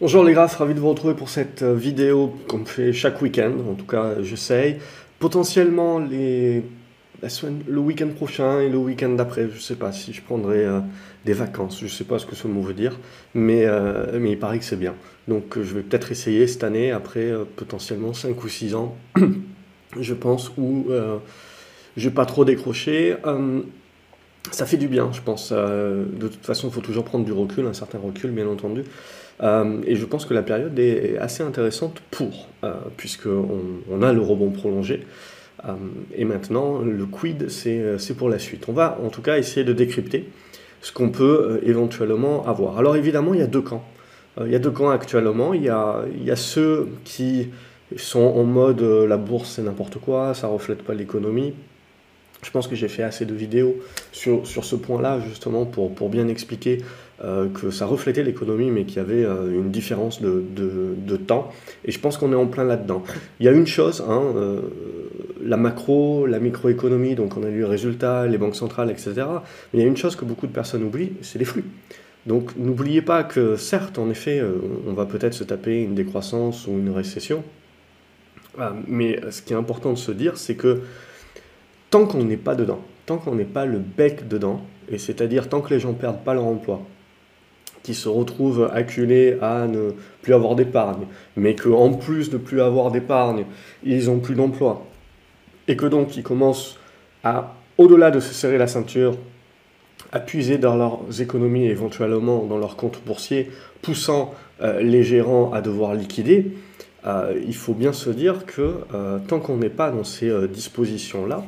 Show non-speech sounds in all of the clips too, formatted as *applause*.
Bonjour les graphes, ravi de vous retrouver pour cette euh, vidéo qu'on fait chaque week-end, en tout cas j'essaye. Potentiellement le week-end prochain et le week-end d'après, je ne sais pas si je prendrai euh, des vacances, je ne sais pas ce que ce mot veut dire, mais, euh, mais il paraît que c'est bien. Donc je vais peut-être essayer cette année, après potentiellement 5 ou 6 ans, *clears throat* je pense, où je vais pas trop décrocher. Ça fait du bien, je pense. de toute façon, il faut toujours prendre du recul, un certain recul bien entendu. Euh, et je pense que la période est assez intéressante pour, euh, puisqu'on on a le rebond prolongé. Euh, et maintenant, le quid, c'est pour la suite. On va en tout cas essayer de décrypter ce qu'on peut éventuellement avoir. Alors évidemment, il y a deux camps. il y a deux camps actuellement. Il y a, il y a ceux qui sont en mode la bourse c'est n'importe quoi, ça reflète pas l'économie. Je pense que j'ai fait assez de vidéos sur, sur ce point-là, justement, pour, pour bien expliquer euh, que ça reflétait l'économie, mais qu'il y avait euh, une différence de, de, de, temps. Et je pense qu'on est en plein là-dedans. Il y a une chose, hein, euh, la macro, la microéconomie, donc on a lu les résultats, les banques centrales, etc. Mais il y a une chose que beaucoup de personnes oublient, c'est les flux. Donc n'oubliez pas que certes, en effet, on va peut-être se taper une décroissance ou une récession. mais ce qui est important de se dire, c'est que tant qu'on n'est pas dedans, tant qu'on n'est pas le bec dedans, et c'est-à-dire tant que les gens perdent pas leur emploi, qui se retrouvent acculés à ne plus avoir d'épargne, mais qu'en plus de plus avoir d'épargne, ils n'ont plus d'emploi, et que donc ils commencent à, au-delà de se serrer la ceinture, à puiser dans leurs économies, éventuellement dans leurs comptes boursiers, poussant euh, les gérants à devoir liquider, euh, il faut bien se dire que euh, tant qu'on n'est pas dans ces dispositions-là,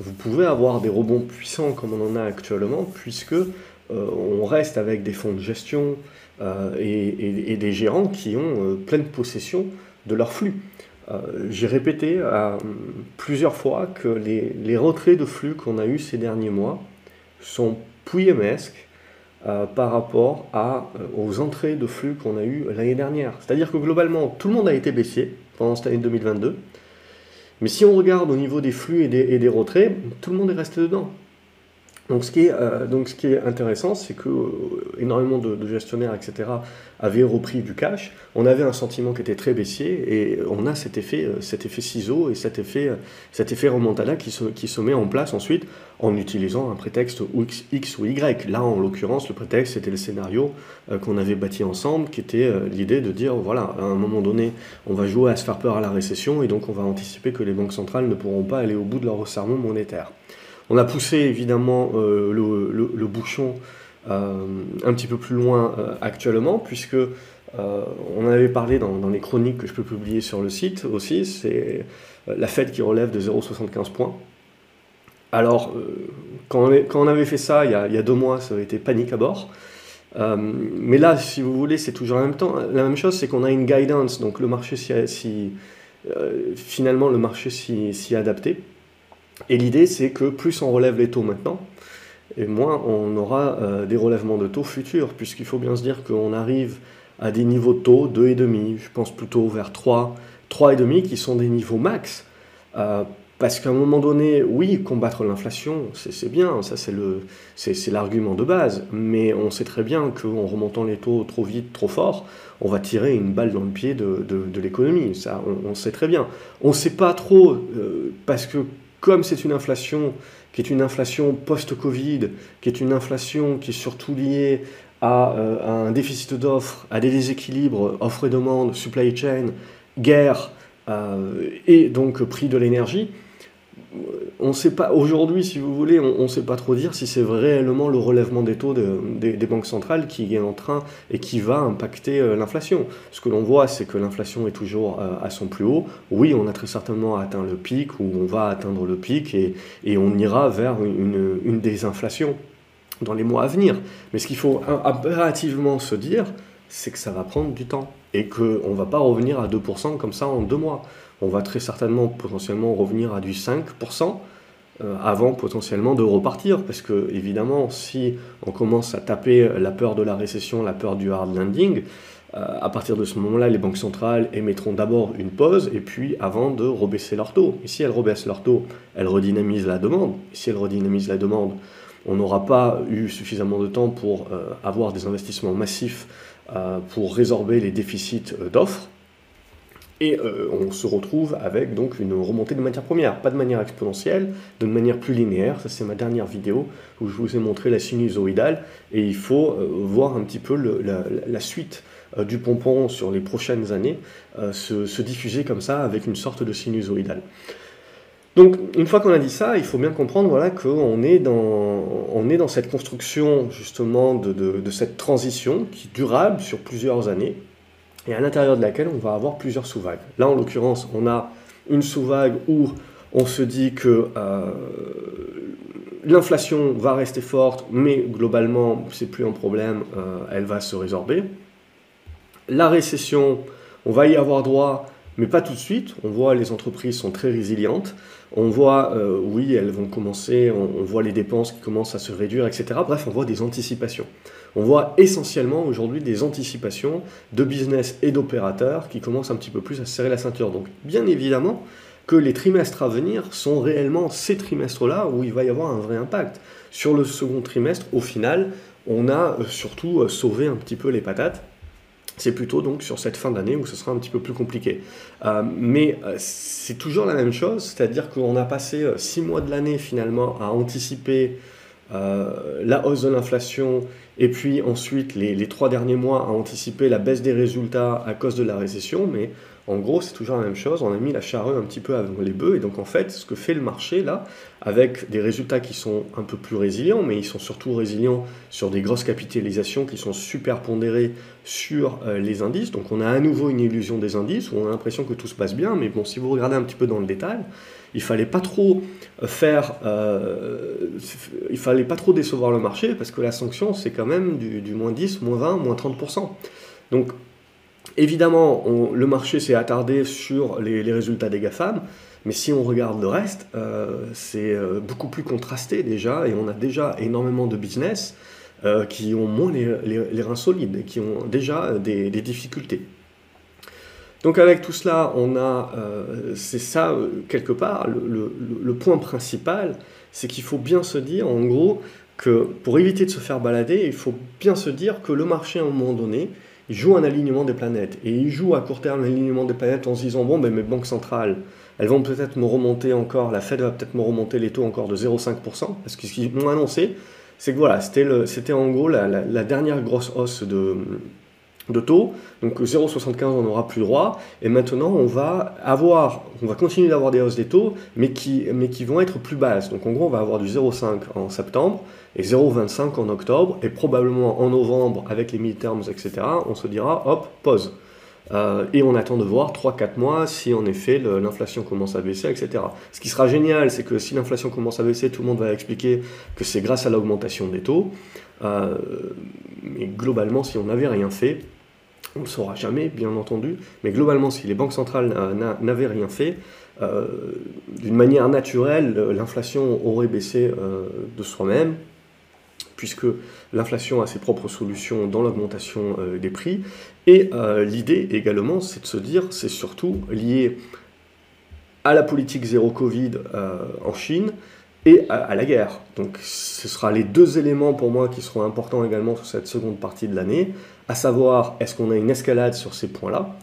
vous pouvez avoir des rebonds puissants comme on en a actuellement, puisque euh, on reste avec des fonds de gestion euh, et, des gérants qui ont euh, pleine possession de leur flux. J'ai répété plusieurs fois que les, retraits de flux qu'on a eu ces derniers mois sont pouillemesques par rapport à, aux entrées de flux qu'on a eu l'année dernière. C'est-à-dire que globalement, tout le monde a été baissier pendant cette année 2022. Mais si on regarde au niveau des flux et des, retraits, tout le monde est resté dedans. Donc ce qui est, euh, donc ce qui est intéressant, c'est que euh, énormément de, gestionnaires, etc., avaient repris du cash. On avait un sentiment qui était très baissier et on a cet effet, euh, cet effet ciseau et cet effet, cet effet remontada qui se, qui se met en place ensuite en utilisant un prétexte X, X ou Y. Là, en l'occurrence, le prétexte, c'était le scénario qu'on avait bâti ensemble, qui était l'idée de dire, voilà, à un moment donné, on va jouer à se faire peur à la récession et donc on va anticiper que les banques centrales ne pourront pas aller au bout de leur resserrement monétaire. On a poussé évidemment euh, le, bouchon euh, un petit peu plus loin euh, actuellement, puisque on avait parlé dans, les chroniques que je peux publier sur le site aussi, c'est la Fed qui relève de 0,75 points. Alors, quand on, avait fait ça il y, a, deux mois, ça avait été panique à bord. mais là, si vous voulez, c'est toujours la même, chose, c'est qu'on a une guidance, donc le marché si, finalement le marché s'y est adapté. Et l'idée, c'est que plus on relève les taux maintenant, et moins on aura euh, des relèvements de taux futurs, puisqu'il faut bien se dire qu'on arrive à des niveaux de taux 2,5, je pense plutôt vers 3, 3,5 qui sont des niveaux max. Euh, parce qu'à un moment donné, oui, combattre l'inflation, c'est bien, ça c'est l'argument de base, mais on sait très bien qu'en remontant les taux trop vite, trop fort, on va tirer une balle dans le pied de, l'économie, ça on, sait très bien. On ne sait pas trop, euh, parce que comme c'est une inflation qui est une inflation post-Covid, qui est une inflation qui est surtout liée à, euh, un déficit d'offres, à des déséquilibres offre et demande, supply chain, guerre euh, et donc prix de l'énergie, on sait pas, aujourd'hui, si vous voulez, on ne sait pas trop dire si c'est réellement le relèvement des taux des, banques centrales qui est en train et qui va impacter euh, l'inflation. Ce que l'on voit, c'est que l'inflation est toujours euh, à son plus haut. Oui, on a très certainement atteint le pic ou on va atteindre le pic et, on ira vers une, une désinflation dans les mois à venir. Mais ce qu'il faut impérativement se dire, c'est que ça va prendre du temps et qu'on ne va pas revenir à 2% comme ça en deux mois on va très certainement potentiellement revenir à du 5% euh, avant potentiellement de repartir. Parce que évidemment, si on commence à taper la peur de la récession, la peur du hard landing, euh, à partir de ce moment-là, les banques centrales émettront d'abord une pause et puis avant de rebaisser leur taux. Et si elles rebaissent leur taux, elles redynamisent la demande. Si elles redynamisent la demande, on n'aura pas eu suffisamment de temps pour euh, avoir des investissements massifs pour résorber les déficits d'offres. Et on se retrouve avec donc une remontée de matières premières, pas de manière exponentielle, de manière plus linéaire. Ça c'est ma dernière vidéo où je vous ai montré la sinusoïdale et il faut voir un petit peu la, suite du pompon sur les prochaines années se, se, diffuser comme ça avec une sorte de sinusoïdale. Donc, une fois qu'on a dit ça, il faut bien comprendre voilà, qu'on est, dans, est dans cette construction justement de, de, cette transition qui est durable sur plusieurs années et à l'intérieur de laquelle on va avoir plusieurs sous-vagues. Là, en l'occurrence, on a une sous-vague où on se dit que euh, l'inflation va rester forte, mais globalement, c'est plus un problème, euh, elle va se résorber. La récession, on va y avoir droit mais pas tout de suite. On voit les entreprises sont très résilientes. On voit, euh, oui, elles vont commencer, on, voit les dépenses qui commencent à se réduire, etc. Bref, on voit des anticipations. On voit essentiellement aujourd'hui des anticipations de business et d'opérateurs qui commencent un petit peu plus à serrer la ceinture. Donc, bien évidemment que les trimestres à venir sont réellement ces trimestres-là où il va y avoir un vrai impact. Sur le second trimestre, au final, on a euh, surtout euh, sauvé un petit peu les patates c'est plutôt donc sur cette fin d'année où ce sera un petit peu plus compliqué. Euh, mais c'est toujours la même chose, c'est-à-dire qu'on a passé six mois de l'année finalement à anticiper la hausse de l'inflation et puis ensuite les, trois derniers mois à anticiper la baisse des résultats à cause de la récession, mais en gros, c'est toujours la même chose. On a mis la charrue un petit peu avant les bœufs. Et donc, en fait, ce que fait le marché là, avec des résultats qui sont un peu plus résilients, mais ils sont surtout résilients sur des grosses capitalisations qui sont super pondérées sur euh, les indices. Donc, on a à nouveau une illusion des indices où on a l'impression que tout se passe bien. Mais bon, si vous regardez un petit peu dans le détail, il fallait pas trop euh, faire, euh, il fallait pas trop décevoir le marché parce que la sanction, c'est quand même du, moins 10, moins 20, moins 30%. Donc, Évidemment, le marché s'est attardé sur les, résultats des GAFAM, mais si on regarde le reste, euh, c'est euh, beaucoup plus contrasté déjà, et on a déjà énormément de business euh, qui ont moins les, reins solides, et qui ont déjà des, difficultés. Donc avec tout cela, on a, c'est ça quelque part, le point principal, c'est qu'il faut bien se dire, en gros, que pour éviter de se faire balader, il faut bien se dire que le marché, à un moment donné, il joue un alignement des planètes. Et il joue à court terme l'alignement des planètes en se disant, bon, ben, mes banques centrales, elles vont peut-être me remonter encore, la Fed va peut-être me remonter les taux encore de 0,5%, parce que ce qu'ils m'ont annoncé, c'est que voilà, c'était en gros la, dernière grosse hausse de, de taux, donc 0,75 on n'aura plus droit, et maintenant on va avoir, on va continuer d'avoir des hausses des taux, mais qui, vont être plus basses. Donc en gros on va avoir du 0,5 en septembre, et 0,25 en octobre, et probablement en novembre, avec les midterms, etc., on se dira, hop, pause. Euh, et on attend de voir 3-4 mois si en effet l'inflation commence à baisser, etc. Ce qui sera génial, c'est que si l'inflation commence à baisser, tout le monde va expliquer que c'est grâce à l'augmentation des taux. Euh, mais globalement, si on n'avait rien fait, on ne le saura jamais, bien entendu, mais globalement, si les banques centrales n'avaient rien fait, euh, d'une manière naturelle, l'inflation aurait baissé de soi-même, puisque l'inflation a ses propres solutions dans l'augmentation euh, des prix. Et euh, l'idée également, c'est de se dire, c'est surtout lié à la politique zéro Covid euh, en Chine et à, la guerre. Donc ce sera les deux éléments pour moi qui seront importants également sur cette seconde partie de l'année, à savoir est-ce qu'on a une escalade sur ces points-là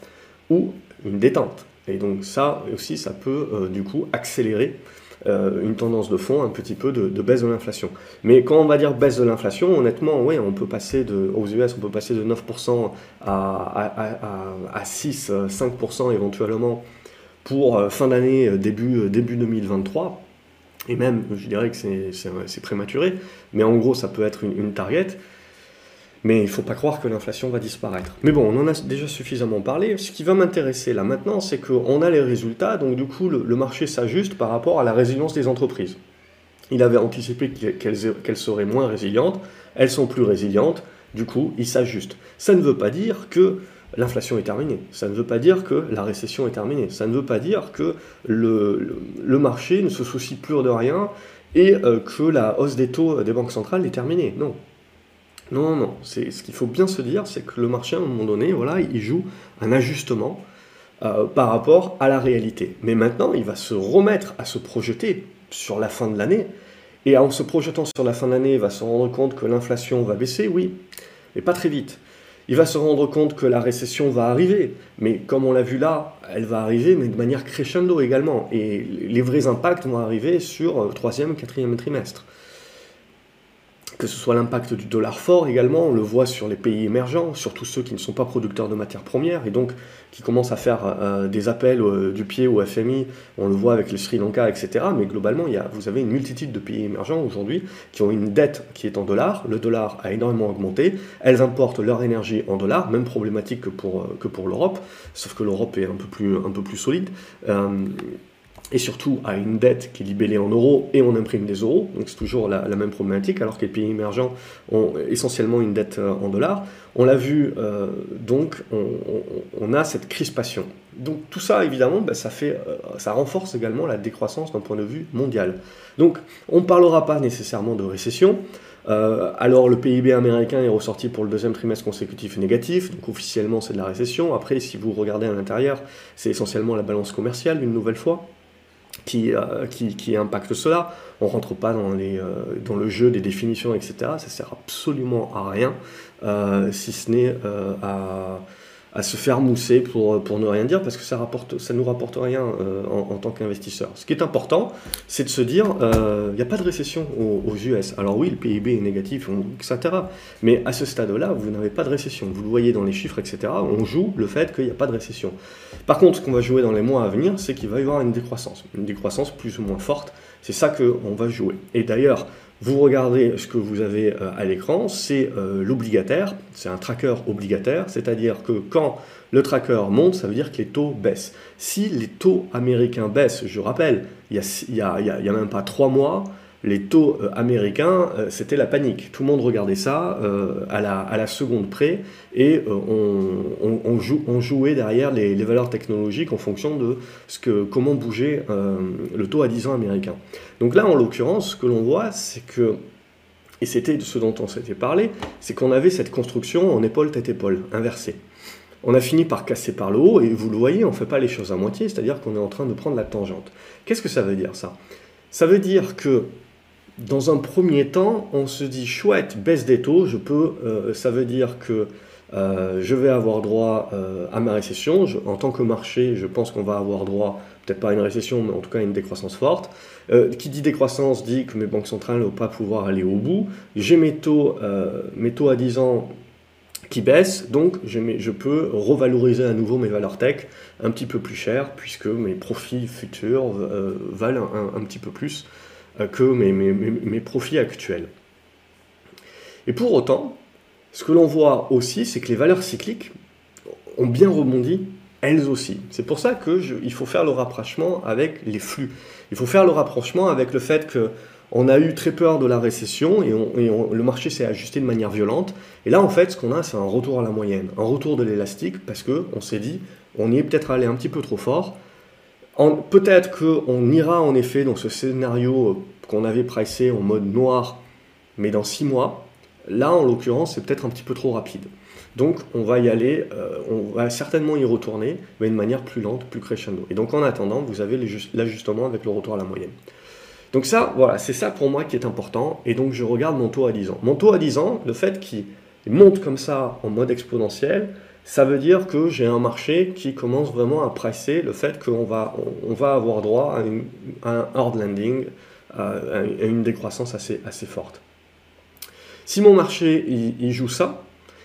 ou une détente. Et donc ça aussi, ça peut du coup accélérer euh, une tendance de fond un petit peu de, baisse de l'inflation. Mais quand on va dire baisse de l'inflation, honnêtement, oui, on peut passer de, aux US, on peut passer de 9% à, à, 6, 5% éventuellement pour euh, fin d'année, euh, début, début 2023. Et même, je dirais que c'est prématuré, mais en gros, ça peut être une, une target. Mais il ne faut pas croire que l'inflation va disparaître. Mais bon, on en a déjà suffisamment parlé. Ce qui va m'intéresser là maintenant, c'est qu'on a les résultats, donc du coup, le, marché s'ajuste par rapport à la résilience des entreprises. Il avait anticipé qu'elles seraient moins résilientes, elles sont plus résilientes, du coup, il s'ajuste. Ça ne veut pas dire que l'inflation est terminée, ça ne veut pas dire que la récession est terminée, ça ne veut pas dire que le, marché ne se soucie plus de rien et euh, que la hausse des taux des banques centrales est terminée. Non, non, non. C'est, ce qu'il faut bien se dire, c'est que le marché, à un moment donné, voilà, il joue un ajustement euh, par rapport à la réalité. Mais maintenant, il va se remettre à se projeter sur la fin de l'année. Et en se projetant sur la fin de l'année, il va se rendre compte que l'inflation va baisser, oui, mais pas très vite. il va se rendre compte que la récession va arriver. Mais comme on l'a vu là, elle va arriver, mais de manière crescendo également. Et les vrais impacts vont arriver sur le troisième, quatrième trimestre que ce soit l'impact du dollar fort également, on le voit sur les pays émergents, surtout ceux qui ne sont pas producteurs de matières premières et donc qui commencent à faire euh, des appels euh, du pied au FMI, on le voit avec le Sri Lanka, etc. Mais globalement, il y a, vous avez une multitude de pays émergents aujourd'hui qui ont une dette qui est en dollars, le dollar a énormément augmenté, elles importent leur énergie en dollars, même problématique que pour, euh, pour l'Europe, sauf que l'Europe est un peu plus, un peu plus solide et surtout à une dette qui est libellée en euros et on imprime des euros, donc c'est toujours la, même problématique, alors que les pays émergents ont essentiellement une dette euh, en dollars. On l'a vu, euh, donc on, a cette crispation. Donc tout ça, évidemment, ben, ça, fait, euh, ça renforce également la décroissance d'un point de vue mondial. Donc on ne parlera pas nécessairement de récession. alors le PIB américain est ressorti pour le deuxième trimestre consécutif négatif, donc officiellement c'est de la récession. Après, si vous regardez à l'intérieur, c'est essentiellement la balance commerciale une nouvelle fois qui, euh, qui, qui, impacte cela. On ne rentre pas dans, les, euh, dans le jeu des définitions, etc. Ça sert absolument à rien, euh, si ce n'est à à se faire mousser pour, pour ne rien dire parce que ça rapporte ça nous rapporte rien euh, en, tant qu'investisseur. Ce qui est important, c'est de se dire il euh, n'y a pas de récession aux, US. Alors oui, le PIB est négatif, etc. Mais à ce stade-là, vous n'avez pas de récession. Vous le voyez dans les chiffres, etc. On joue le fait qu'il n'y a pas de récession. Par contre, ce qu'on va jouer dans les mois à venir, c'est qu'il va y avoir une décroissance, une décroissance plus ou moins forte. C'est ça qu'on va jouer. Et d'ailleurs, vous regardez ce que vous avez euh, à l'écran, c'est euh, l'obligataire, c'est un tracker obligataire, c'est-à-dire que quand le tracker monte, ça veut dire que les taux baissent. Si les taux américains baissent, je rappelle, il n'y a, a, même pas trois mois, les taux euh, américains, euh, c'était la panique. Tout le monde regardait ça euh, à, la, seconde près et on, jouait derrière les, valeurs technologiques en fonction de ce que, comment bougeait le taux à 10 ans américain. Donc là, en l'occurrence, ce que l'on voit, c'est que, et c'était ce dont on s'était parlé, c'est qu'on avait cette construction en épaule tête épaule, inversée. On a fini par casser par le haut et vous le voyez, on ne fait pas les choses à moitié, c'est-à-dire qu'on est en train de prendre la tangente. Qu'est-ce que ça veut dire ça? Ça veut dire que dans un premier temps, on se dit chouette, baisse des taux, je peux, euh, ça veut dire que euh, je vais avoir droit euh, à ma récession. en tant que marché, je pense qu'on va avoir droit, peut-être pas à une récession, mais en tout cas à une décroissance forte. qui dit décroissance dit que mes banques centrales ne vont pas pouvoir aller au bout. J'ai mes taux, mes taux à 10 ans qui baissent, donc je, peux revaloriser à nouveau mes valeurs tech un petit peu plus cher, puisque mes profits futurs valent un, petit peu plus que mes, profits actuels. Et pour autant, ce que l'on voit aussi, c'est que les valeurs cycliques ont bien rebondi elles aussi. C'est pour ça qu'il faut faire le rapprochement avec les flux. Il faut faire le rapprochement avec le fait que on a eu très peur de la récession et, le marché s'est ajusté de manière violente. Et là, en fait, ce qu'on a, c'est un retour à la moyenne, un retour de l'élastique, parce qu'on s'est dit, on y est peut-être allé un petit peu trop fort, Peut-être qu'on ira en effet dans ce scénario euh, qu'on avait pricé en mode noir, mais dans six mois. Là, en l'occurrence, c'est peut-être un petit peu trop rapide. Donc, on va y aller, euh, on va certainement y retourner, mais de manière plus lente, plus crescendo. Et donc, en attendant, vous avez l'ajustement avec le retour à la moyenne. Donc ça, voilà, c'est ça pour moi qui est important. Et donc, je regarde mon taux à 10 ans. Mon taux à 10 ans, le fait qu'il monte comme ça en mode exponentiel, ça veut dire que j'ai un marché qui commence vraiment à presser le fait qu'on va, on, va avoir droit à, un hard landing, à, une décroissance assez, assez forte. Si mon marché il, joue ça,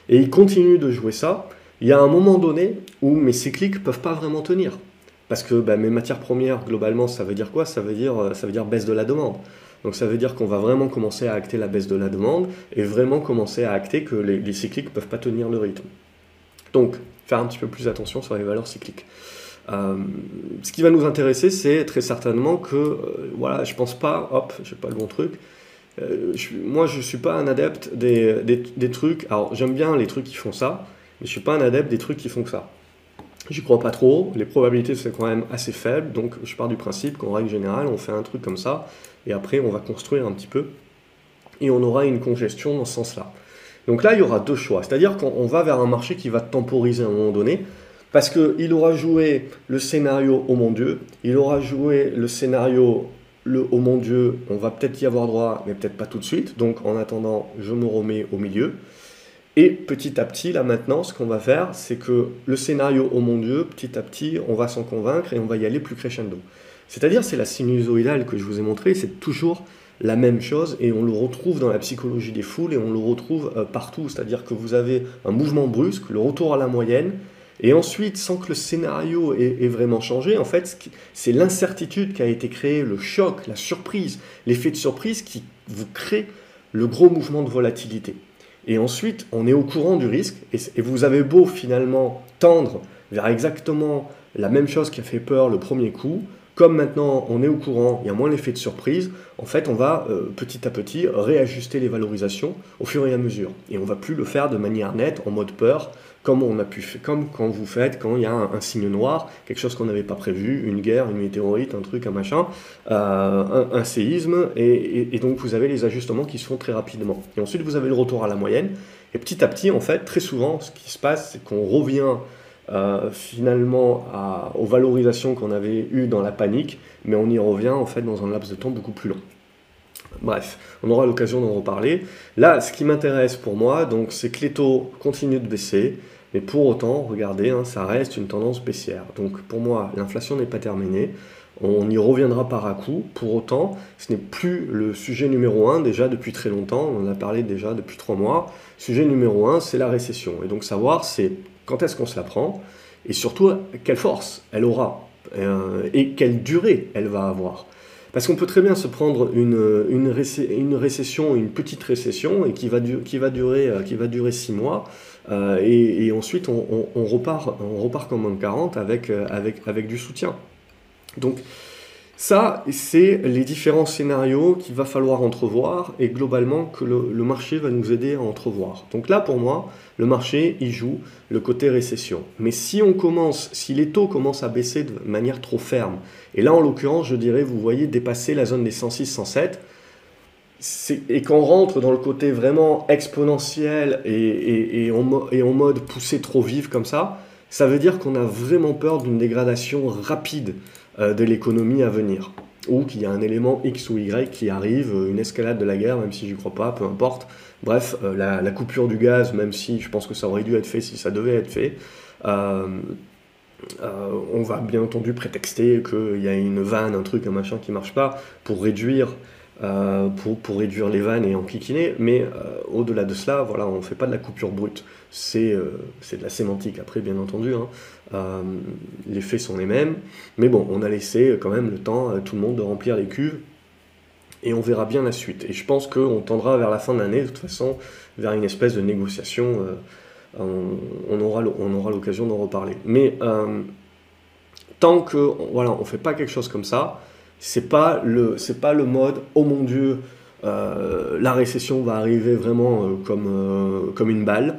et il continue de jouer ça, il y a un moment donné où mes cycliques ne peuvent pas vraiment tenir. Parce que bah, mes matières premières, globalement, ça veut dire quoi? Ça veut dire, ça veut dire baisse de la demande. Donc ça veut dire qu'on va vraiment commencer à acter la baisse de la demande et vraiment commencer à acter que les, les cycliques ne peuvent pas tenir le rythme. Donc, faire un petit peu plus attention sur les valeurs cycliques. Euh, ce qui va nous intéresser, c'est très certainement que, euh, voilà, je pense pas, hop, j'ai pas le bon truc. Euh, moi, je suis pas un adepte des, trucs. Alors, j'aime bien les trucs qui font ça, mais je suis pas un adepte des trucs qui font que ça. J'y crois pas trop. Les probabilités c'est quand même assez faibles, donc je pars du principe qu'en règle générale, on fait un truc comme ça, et après, on va construire un petit peu, et on aura une congestion dans ce sens-là. Donc là, il y aura deux choix. C'est-à-dire qu'on va vers un marché qui va temporiser à un moment donné, parce qu'il aura joué le scénario oh mon Dieu, il aura joué le scénario le oh mon Dieu, on va peut-être y avoir droit, mais peut-être pas tout de suite. Donc en attendant, je me remets au milieu. Et petit à petit, là maintenant, ce qu'on va faire, c'est que le scénario, oh mon Dieu, petit à petit, on va s'en convaincre et on va y aller plus crescendo. C'est-à-dire, c'est la sinusoïdale que je vous ai montré, c'est toujours la même chose et on le retrouve dans la psychologie des foules et on le retrouve euh, partout. C'est-à-dire que vous avez un mouvement brusque, le retour à la moyenne, et ensuite, sans que le scénario ait, vraiment changé, en fait, c'est l'incertitude qui a été créée, le choc, la surprise, l'effet de surprise qui vous crée le gros mouvement de volatilité. Et ensuite, on est au courant du risque, et, vous avez beau finalement tendre vers exactement la même chose qui a fait peur le premier coup, comme maintenant on est au courant, il y a moins l'effet de surprise, en fait on va euh, petit à petit réajuster les valorisations au fur et à mesure. Et on va plus le faire de manière nette, en mode peur, comme on a pu comme quand vous faites quand il y a un, signe noir, quelque chose qu'on n'avait pas prévu, une guerre, une météorite, un truc, un machin, euh, un, séisme, et, donc vous avez les ajustements qui se font très rapidement. Et ensuite vous avez le retour à la moyenne, et petit à petit, en fait, très souvent, ce qui se passe, c'est qu'on revient euh, finalement aux valorisations qu'on avait eues dans la panique, mais on y revient en fait dans un laps de temps beaucoup plus long. Bref, on aura l'occasion d'en reparler. Là, ce qui m'intéresse pour moi, donc, c'est que les taux continuent de baisser, mais pour autant, regardez, hein, ça reste une tendance baissière. Donc pour moi, l'inflation n'est pas terminée. On y reviendra par à coup. Pour autant, ce n'est plus le sujet numéro un déjà depuis très longtemps. On en a parlé déjà depuis trois mois. Sujet numéro un, c'est la récession. Et donc savoir, c'est quand est-ce qu'on se la prend et surtout quelle force elle aura euh, et quelle durée elle va avoir. Parce qu'on peut très bien se prendre une, une, récession, une petite récession, et qui va, qui va, durer, euh, qui va durer six mois, euh, et, ensuite, on, repart, on repart comme en 40 avec, avec, avec du soutien. Donc, ça, c'est les différents scénarios qu'il va falloir entrevoir et globalement que le, marché va nous aider à entrevoir. Donc là, pour moi, le marché, il joue le côté récession. Mais si on commence, si les taux commencent à baisser de manière trop ferme, et là, en l'occurrence, je dirais, vous voyez dépasser la zone des 106, 107, et qu'on rentre dans le côté vraiment exponentiel et, et, en, mode poussé trop vif comme ça, ça veut dire qu'on a vraiment peur d'une dégradation rapide euh, de l'économie à venir. Ou qu'il y a un élément X ou Y qui arrive, euh, une escalade de la guerre, même si je crois pas, peu importe. Bref, euh, la, coupure du gaz, même si je pense que ça aurait dû être fait si ça devait être fait. on va bien entendu prétexter qu'il y a une vanne, un truc, un machin qui marche pas pour réduire pour, réduire les vannes et en mais au-delà de cela, voilà, on ne fait pas de la coupure brute. C'est euh, de la sémantique après, bien entendu. Hein. les faits sont les mêmes, mais bon, on a laissé quand même le temps à tout le monde de remplir les cuves, et on verra bien la suite. Et je pense qu'on tendra vers la fin de l'année, de toute façon, vers une espèce de négociation. On, on, aura l'occasion d'en reparler. Mais tant que voilà, on ne fait pas quelque chose comme ça, c'est pas le c'est pas le mode oh mon dieu euh, la récession va arriver vraiment euh, comme euh, comme une balle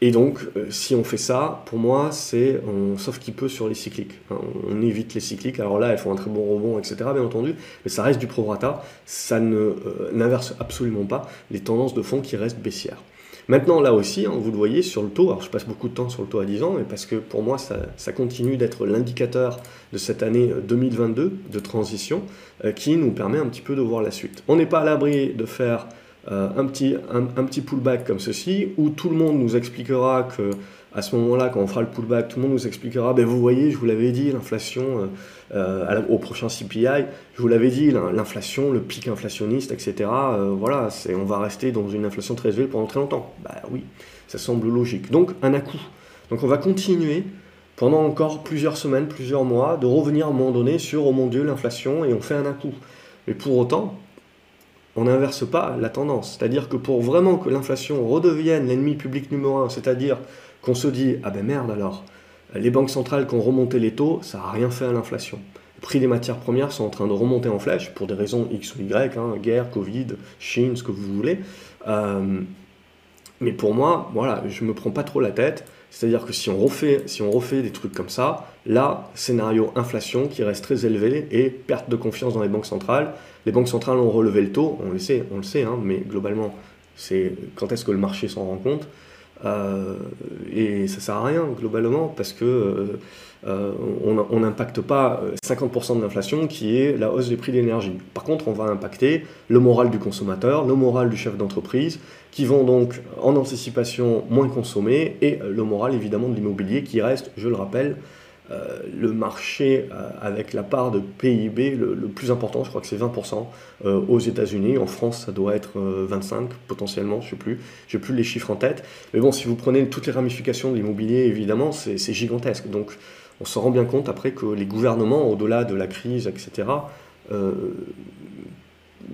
et donc si on fait ça pour moi c'est sauf qu'il peut sur les cycliques. On évite les cycliques. Alors là elles font un très bon rebond etc bien entendu mais ça reste du prorata. Ça ne n'inverse absolument pas les tendances de fond qui restent baissières. Maintenant, là aussi, hein, vous le voyez sur le taux, alors je passe beaucoup de temps sur le taux à 10 ans, mais parce que pour moi, ça, continue d'être l'indicateur de cette année 2022 euh, de transition euh, qui nous permet un petit peu de voir la suite. On n'est pas à l'abri de faire euh, un, petit, un, petit pullback comme ceci, où tout le monde nous expliquera que à ce moment-là, quand on fera le pullback, tout le monde nous expliquera, ben vous voyez, je vous l'avais dit, l'inflation euh, au prochain CPI, je vous l'avais dit, l'inflation, le pic inflationniste, etc. Euh, voilà, on va rester dans une inflation très élevée pendant très longtemps. Bah oui, ça semble logique. Donc un à-coup. Donc on va continuer pendant encore plusieurs semaines, plusieurs mois, de revenir à un moment donné sur, oh mon Dieu, l'inflation, et on fait un à-coup. Mais pour autant, on n'inverse pas la tendance. C'est-à-dire que pour vraiment que l'inflation redevienne l'ennemi public numéro un, c'est-à-dire qu'on se dit ah ben merde alors, les banques centrales qui ont remonté les taux, ça n'a rien fait à l'inflation. Les prix des matières premières sont en train de remonter en flèche pour des raisons X ou Y, hein, guerre, Covid, Chine, ce que vous voulez. Euh, mais pour moi, voilà, je me prends pas trop la tête. C'est-à-dire que si on, refait, si on refait des trucs comme ça, là, scénario inflation qui reste très élevé et perte de confiance dans les banques centrales. Les banques centrales ont relevé le taux, on le sait, on le sait, hein, mais globalement, c'est quand est-ce que le marché s'en rend compte? Et ça sert à rien globalement parce que on n'impacte pas 50% de l'inflation qui est la hausse des prix de l'énergie. Par contre, on va impacter le moral du consommateur, le moral du chef d'entreprise, qui vont donc en anticipation moins consommer, et le moral évidemment de l'immobilier qui reste, je le rappelle, euh, le marché euh, avec la part de PIB le, plus important, je crois que c'est 20% euh, aux États-Unis. En France, ça doit être 25 potentiellement, je ne sais plus. Je plus les chiffres en tête. Mais bon, si vous prenez toutes les ramifications de l'immobilier, évidemment, c'est gigantesque. Donc, on se rend bien compte après que les gouvernements, au-delà de la crise, etc.,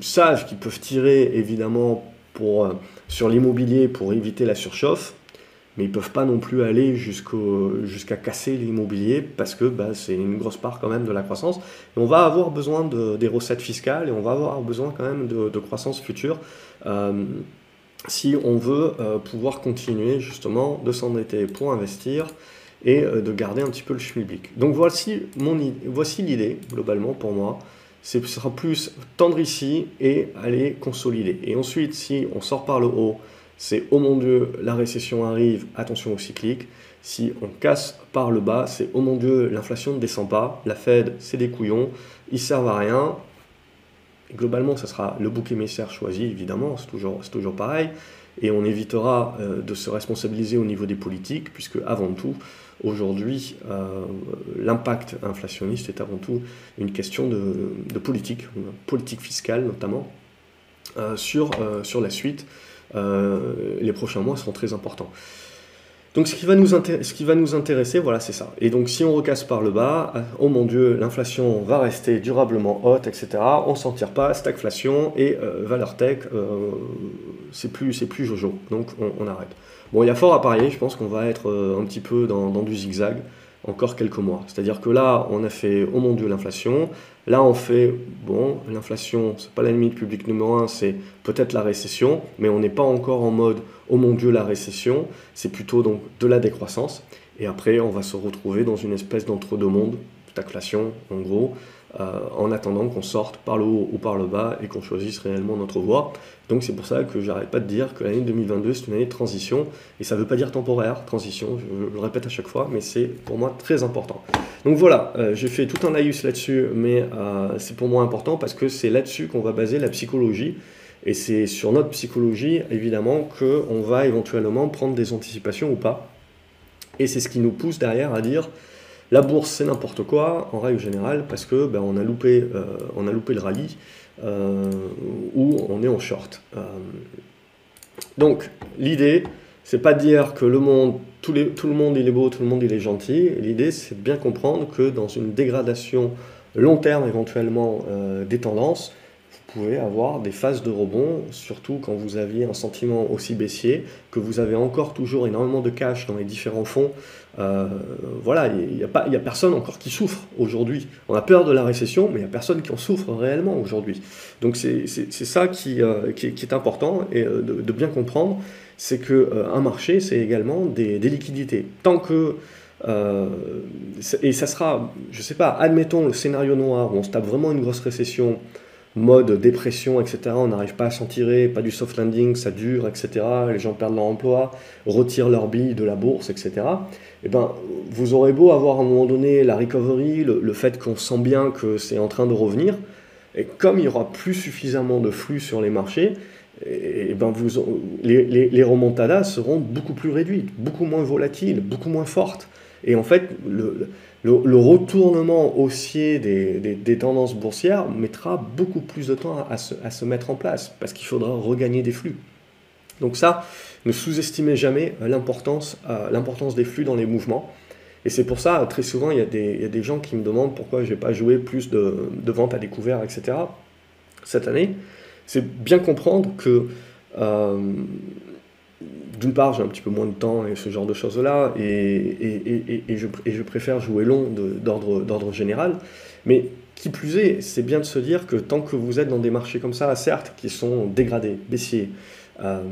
savent qu'ils peuvent tirer évidemment sur l'immobilier pour éviter la surchauffe mais ils ne peuvent pas non plus aller jusqu'à casser l'immobilier parce que bah, c'est une grosse part quand même de la croissance. On va avoir besoin de, des recettes fiscales et on va avoir besoin quand même de, croissance future euh, si on veut euh, pouvoir continuer justement de s'endetter pour investir et euh, de garder un petit peu le schmilblick. Donc voici, mon, voici l'idée globalement pour moi. Ce sera plus tendre ici et aller consolider. Et ensuite, si on sort par le haut, c'est oh mon Dieu, la récession arrive, attention au cyclique. Si on casse par le bas, c'est oh mon Dieu, l'inflation ne descend pas, la Fed, c'est des couillons, ils servent à rien. globalement, ça sera le bouc émissaire choisi, évidemment, c'est toujours, toujours pareil. Et on évitera euh, de se responsabiliser au niveau des politiques, puisque avant tout, aujourd'hui, euh, l'impact inflationniste est avant tout une question de, politique, politique fiscale notamment, euh, sur, sur la suite. Euh, les prochains mois seront très importants. Donc ce qui, va nous intéresser, voilà, c'est ça. Et donc si on recasse par le bas, oh mon Dieu, l'inflation va rester durablement haute, etc. On s'en tire pas, stagflation et euh, valeur tech, euh, c'est plus, plus jojo. Donc on, arrête. Bon, il y a fort à parier, je pense qu'on va être un petit peu dans du zigzag encore quelques mois. C'est-à-dire que là, on a fait, oh mon Dieu, l'inflation. Là, on fait, bon, l'inflation, c'est pas l'ennemi public numéro un, c'est peut-être la récession, mais on n'est pas encore en mode, oh mon Dieu, la récession. C'est plutôt donc de la décroissance. Et après, on va se retrouver dans une espèce d'entre-deux-mondes, stagflation en gros, en attendant qu'on sorte par le haut ou par le bas et qu'on choisisse réellement notre voie. Donc c'est pour ça que j'arrête pas de dire que l'année 2022 c'est une année de transition et ça ne veut pas dire temporaire, transition, je, le répète à chaque fois, mais c'est pour moi très important. Donc voilà, euh, j'ai fait tout un laïus là-dessus, mais euh, c'est pour moi important parce que c'est là-dessus qu'on va baser la psychologie. Et c'est sur notre psychologie, évidemment, qu'on va éventuellement prendre des anticipations ou pas. Et c'est ce qui nous pousse derrière à dire la bourse, c'est n'importe quoi, en règle générale, parce que ben, on, a loupé, euh, on a loupé le rallye euh, ou on est en short. Euh, donc, l'idée, c'est pas de dire que le monde, tout, tout, le monde il est beau, tout le monde il est gentil. L'idée, c'est de bien comprendre que dans une dégradation long terme éventuellement des tendances, pouvez avoir des phases de rebond, surtout quand vous aviez un sentiment aussi baissier, que vous avez encore toujours énormément de cash dans les différents fonds. Euh, voilà, il n'y a, a, personne encore qui souffre aujourd'hui. On a peur de la récession, mais il n'y a personne qui en souffre réellement aujourd'hui. Donc c'est ça qui, euh, qui, est important et euh, de, bien comprendre, c'est qu'un marché, c'est également des, des, liquidités. Tant que... et ça sera, je ne sais pas, admettons le scénario noir où on se tape vraiment une grosse récession, mode dépression, etc. On n'arrive pas à s'en tirer, pas du soft landing, ça dure, etc. Les gens perdent leur emploi, retirent leur billes de la bourse, etc. Et eh ben, vous aurez beau avoir à un moment donné la recovery, le, fait qu'on sent bien que c'est en train de revenir, et comme il y aura plus suffisamment de flux sur les marchés, et, eh ben vous, les, les, les remontadas seront beaucoup plus réduites, beaucoup moins volatiles, beaucoup moins fortes. Et en fait, le, le, retournement haussier des, tendances boursières mettra beaucoup plus de temps à, se, mettre en place, parce qu'il faudra regagner des flux. Donc ça, ne sous-estimez jamais euh, l'importance des flux dans les mouvements. Et c'est pour ça, très souvent, il y, a des, gens qui me demandent pourquoi je n'ai pas joué plus de, de ventes à découvert, etc. Cette année, c'est bien comprendre que euh, d'une part, j'ai un petit peu moins de temps et ce genre de choses-là, et, et, je, préfère jouer long d'ordre général. Mais qui plus est, c'est bien de se dire que tant que vous êtes dans des marchés comme ça, certes, qui sont dégradés, baissiers, euh,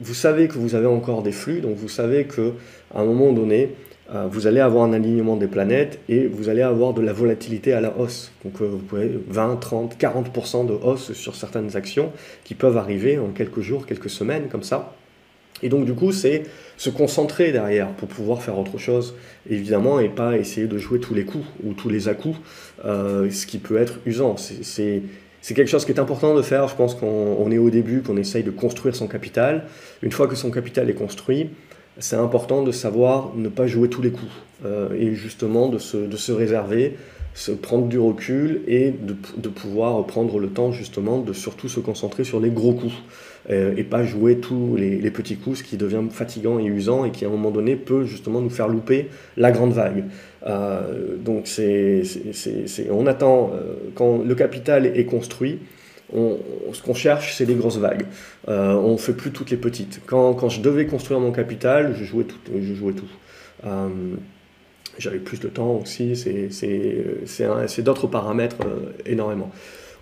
vous savez que vous avez encore des flux, donc vous savez qu'à un moment donné, vous allez avoir un alignement des planètes et vous allez avoir de la volatilité à la hausse. Donc euh, vous pouvez 20, 30, 40% de hausse sur certaines actions qui peuvent arriver en quelques jours, quelques semaines comme ça. Et donc du coup, c'est se concentrer derrière pour pouvoir faire autre chose, évidemment, et pas essayer de jouer tous les coups ou tous les à-coups, euh, ce qui peut être usant. C'est quelque chose qui est important de faire. Je pense qu'on est au début, qu'on essaye de construire son capital. Une fois que son capital est construit, c'est important de savoir ne pas jouer tous les coups euh, et justement de se, de se réserver se prendre du recul et de, de, pouvoir prendre le temps justement de surtout se concentrer sur les gros coups euh, et pas jouer tous les, les, petits coups, ce qui devient fatigant et usant et qui à un moment donné peut justement nous faire louper la grande vague. Euh, donc c'est, on attend, euh, quand le capital est construit, ce qu'on cherche, c'est des grosses vagues. Euh, on ne fait plus toutes les petites. Quand, quand, je devais construire mon capital, je jouais tout. Je jouais tout. Euh, j'avais plus de temps aussi, c'est d'autres paramètres euh, énormément.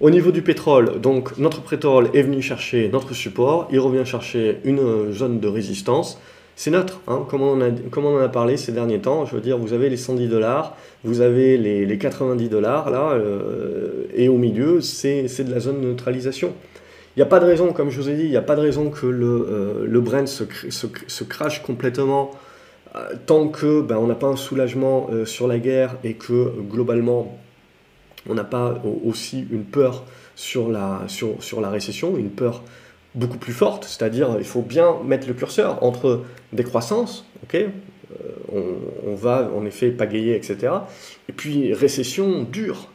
Au niveau du pétrole, donc notre pétrole est venu chercher notre support, il revient chercher une zone de résistance. C'est neutre, hein, comme, on a, en a parlé ces derniers temps. Je veux dire, vous avez les 110 dollars, vous avez les, les 90 dollars là, euh, et au milieu, c'est de la zone de neutralisation. Il n'y a pas de raison, comme je vous ai dit, il n'y a pas de raison que le, euh, Brent se, crache complètement euh, tant que ben, on n'a pas un soulagement euh, sur la guerre et que globalement on n'a pas aussi une peur sur la, sur la récession, une peur beaucoup plus forte, c'est-à-dire il faut bien mettre le curseur entre décroissance, ok, euh, on, va en effet pagayer, etc. Et puis récession dure.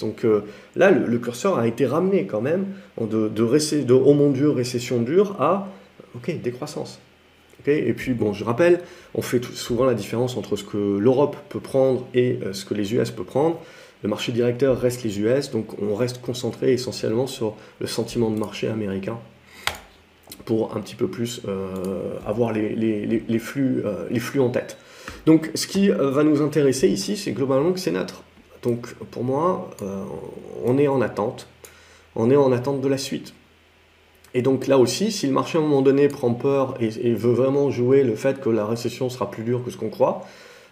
donc là, le, curseur a été ramené quand même de, de, de oh mon Dieu, récession dure à ok, décroissance et puis, bon, je rappelle, on fait souvent la différence entre ce que l'Europe peut prendre et euh, ce que les US peuvent prendre. Le marché directeur reste les US, donc on reste concentré essentiellement sur le sentiment de marché américain pour un petit peu plus euh, avoir euh, les flux en tête. Donc ce qui va nous intéresser ici, c'est globalement que c'est neutre. Donc pour moi, on est en attente. On est en attente de la suite. Et donc là aussi, si le marché à un moment donné prend peur et, veut vraiment jouer le fait que la récession sera plus dure que ce qu'on croit,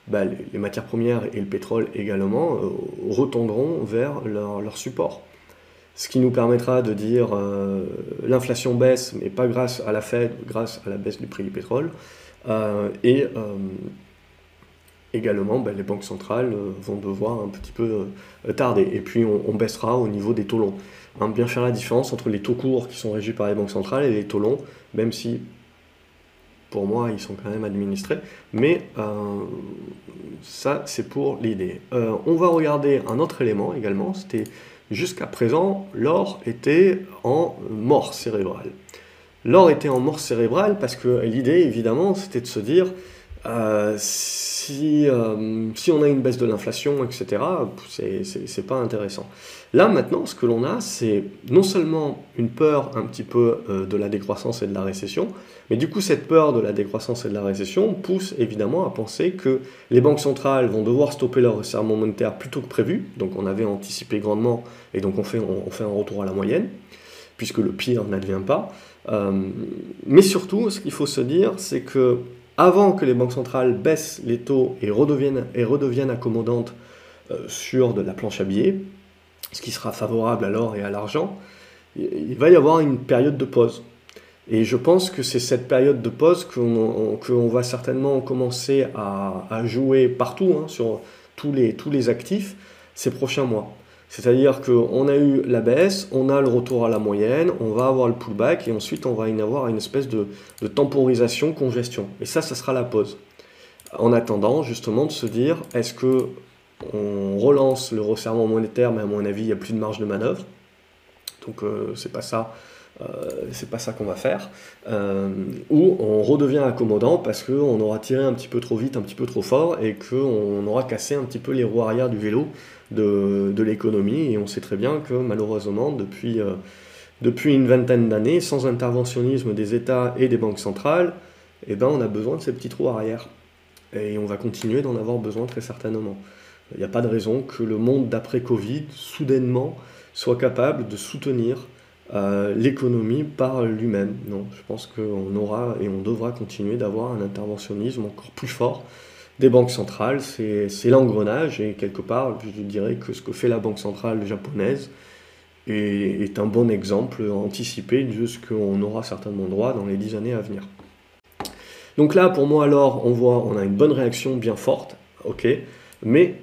bah, les, matières premières et le pétrole également euh, retendront vers leur, support. Ce qui nous permettra de dire euh, l'inflation baisse, mais pas grâce à la Fed, grâce à la baisse du prix du pétrole. Euh, et également, bah, les banques centrales vont devoir un petit peu tarder. Et puis on, on baissera au niveau des taux longs. Hein, bien faire la différence entre les taux courts qui sont régis par les banques centrales et les taux longs, même si pour moi ils sont quand même administrés. Mais euh, ça c'est pour l'idée. Euh, on va regarder un autre élément également, c'était jusqu'à présent l'or était en mort cérébrale. L'or était en mort cérébrale parce que l'idée évidemment c'était de se dire euh, si, si on a une baisse de l'inflation, etc., c'est pas intéressant. Là, maintenant, ce que l'on a, c'est non seulement une peur un petit peu euh, de la décroissance et de la récession, mais du coup, cette peur de la décroissance et de la récession pousse évidemment à penser que les banques centrales vont devoir stopper leur resserrement monétaire plus tôt que prévu. Donc, on avait anticipé grandement, et donc on fait, on, fait un retour à la moyenne, puisque le pire n'advient pas. Euh, mais surtout, ce qu'il faut se dire, c'est que avant que les banques centrales baissent les taux et redeviennent, et redeviennent accommodantes euh, sur de la planche à billets, ce qui sera favorable à l'or et à l'argent, il va y avoir une période de pause. Et je pense que c'est cette période de pause qu'on va certainement commencer à, jouer partout, hein, sur tous les, tous les actifs, ces prochains mois. C'est-à-dire qu'on a eu la baisse, on a le retour à la moyenne, on va avoir le pullback et ensuite on va y avoir une espèce de, de temporisation, congestion. Et ça, ça sera la pause. En attendant, justement, de se dire, est-ce que on relance le resserrement monétaire, mais à mon avis, il n'y a plus de marge de manœuvre. Donc euh, c'est pas ça. Euh, c'est pas ça qu'on va faire. Euh, ou on redevient accommodant parce qu'on aura tiré un petit peu trop vite, un petit peu trop fort et qu'on aura cassé un petit peu les roues arrière du vélo de, l'économie. Et on sait très bien que malheureusement, depuis, depuis une vingtaine d'années, sans interventionnisme des États et des banques centrales, eh ben, on a besoin de ces petits trous arrière. Et on va continuer d'en avoir besoin très certainement. Il n'y a pas de raison que le monde d'après Covid, soudainement, soit capable de soutenir euh, l'économie par lui-même. Non, je pense qu'on aura et on devra continuer d'avoir un interventionnisme encore plus fort des banques centrales. C'est l'engrenage et quelque part, je dirais que ce que fait la banque centrale japonaise est, un bon exemple anticipé de ce qu'on aura certainement droit dans les dix années à venir. Donc là, pour moi, alors, on voit, on a une bonne réaction bien forte, ok, mais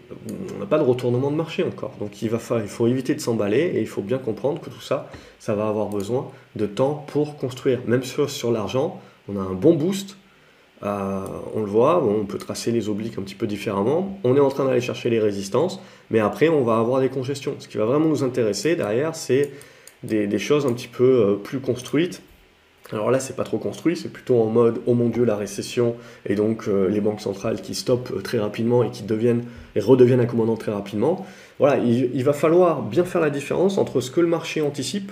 on n'a pas de retournement de marché encore. Donc il, faut éviter de s'emballer et il faut bien comprendre que tout ça, ça va avoir besoin de temps pour construire. Même sur, sur l'argent, on a un bon boost, euh, on le voit, on peut tracer les obliques un petit peu différemment. On est en train d'aller chercher les résistances, mais après on va avoir des congestions. Ce qui va vraiment nous intéresser derrière, c'est des, choses un petit peu euh, plus construites. Alors là, c'est pas trop construit, c'est plutôt en mode oh mon dieu la récession et donc euh, les banques centrales qui stoppent très rapidement et qui deviennent et redeviennent accommodants très rapidement. Voilà, il va falloir bien faire la différence entre ce que le marché anticipe,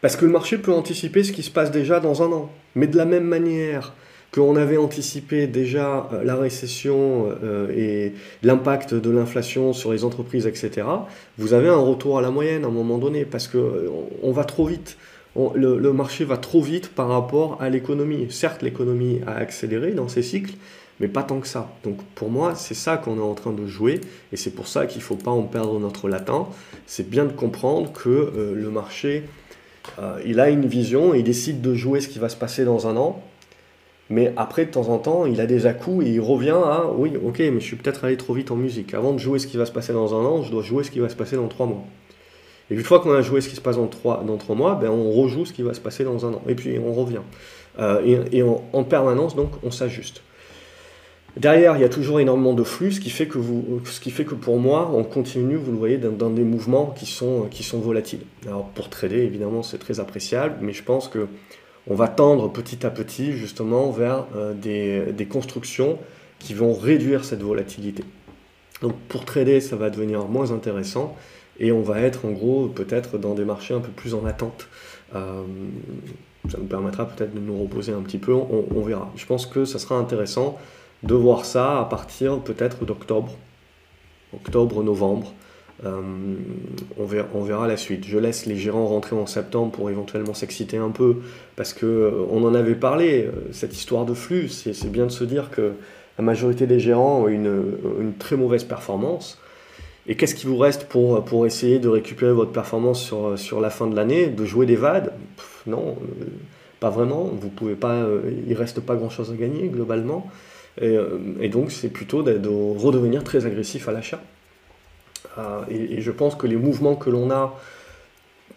parce que le marché peut anticiper ce qui se passe déjà dans un an. Mais de la même manière qu'on avait anticipé déjà euh, la récession euh, et l'impact de l'inflation sur les entreprises, etc., vous avez un retour à la moyenne à un moment donné, parce qu'on euh, on va trop vite. Le, marché va trop vite par rapport à l'économie. Certes, l'économie a accéléré dans ces cycles, mais pas tant que ça. Donc pour moi, c'est ça qu'on est en train de jouer, et c'est pour ça qu'il ne faut pas en perdre notre latin. C'est bien de comprendre que le marché euh, il a une vision, il décide de jouer ce qui va se passer dans un an, mais après, de temps en temps, il a des à-coups et il revient à oui, ok, mais je suis peut-être allé trop vite en musique. Avant de jouer ce qui va se passer dans un an, je dois jouer ce qui va se passer dans trois mois. Et une fois qu'on a joué ce qui se passe dans trois, dans trois mois, ben on rejoue ce qui va se passer dans un an. Et puis on revient. Euh, et, en, permanence, donc, on s'ajuste. Derrière, il y a toujours énormément de flux, ce qui fait que, vous, ce qui fait que pour moi, on continue, vous le voyez, dans, des mouvements qui sont, qui sont volatiles. Alors pour trader, évidemment, c'est très appréciable, mais je pense que on va tendre petit à petit justement vers euh, des, des, constructions qui vont réduire cette volatilité. Donc pour trader, ça va devenir moins intéressant et on va être en gros peut-être dans des marchés un peu plus en attente. Euh, ça nous permettra peut-être de nous reposer un petit peu, on, verra. Je pense que ça sera intéressant de voir ça à partir peut-être d'octobre, octobre-novembre. Euh, on, verra, la suite. Je laisse les gérants rentrer en septembre pour éventuellement s'exciter un peu, parce que euh, on en avait parlé, cette histoire de flux, c'est bien de se dire que la majorité des gérants ont une très mauvaise performance. Et qu'est-ce qui vous reste pour, pour essayer de récupérer votre performance sur, sur la fin de l'année De jouer des VAD? Non, pas vraiment. Vous pouvez pas, il reste pas grand-chose à gagner globalement. Euh, et, donc, c'est plutôt de, redevenir très agressif à l'achat. Euh, et, je pense que les mouvements que l'on a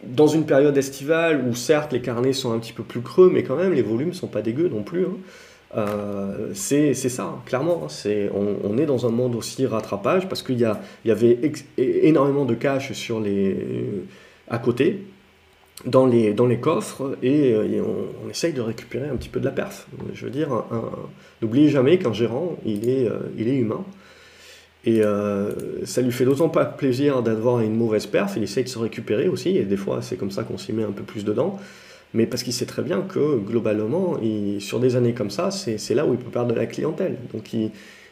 dans une période estivale où certes les carnets sont un petit peu plus creux, mais quand même les volumes ne sont pas dégueux non plus. Hein. Euh, c'est ça, clairement. Hein. on, est dans un monde aussi rattrapage parce qu'il y, y, avait énormément de cash sur les, à côté dans les, dans les coffres et, euh, on, essaye de récupérer un petit peu de la perf. Je veux dire, n'oubliez jamais qu'un gérant, il est, euh, il est humain. Et euh, ça lui fait d'autant pas plaisir d'avoir une mauvaise perf, il essaye de se récupérer aussi, et des fois c'est comme ça qu'on s'y met un peu plus dedans, mais parce qu'il sait très bien que globalement, il, sur des années comme ça, c'est là où il peut perdre de la clientèle. Donc il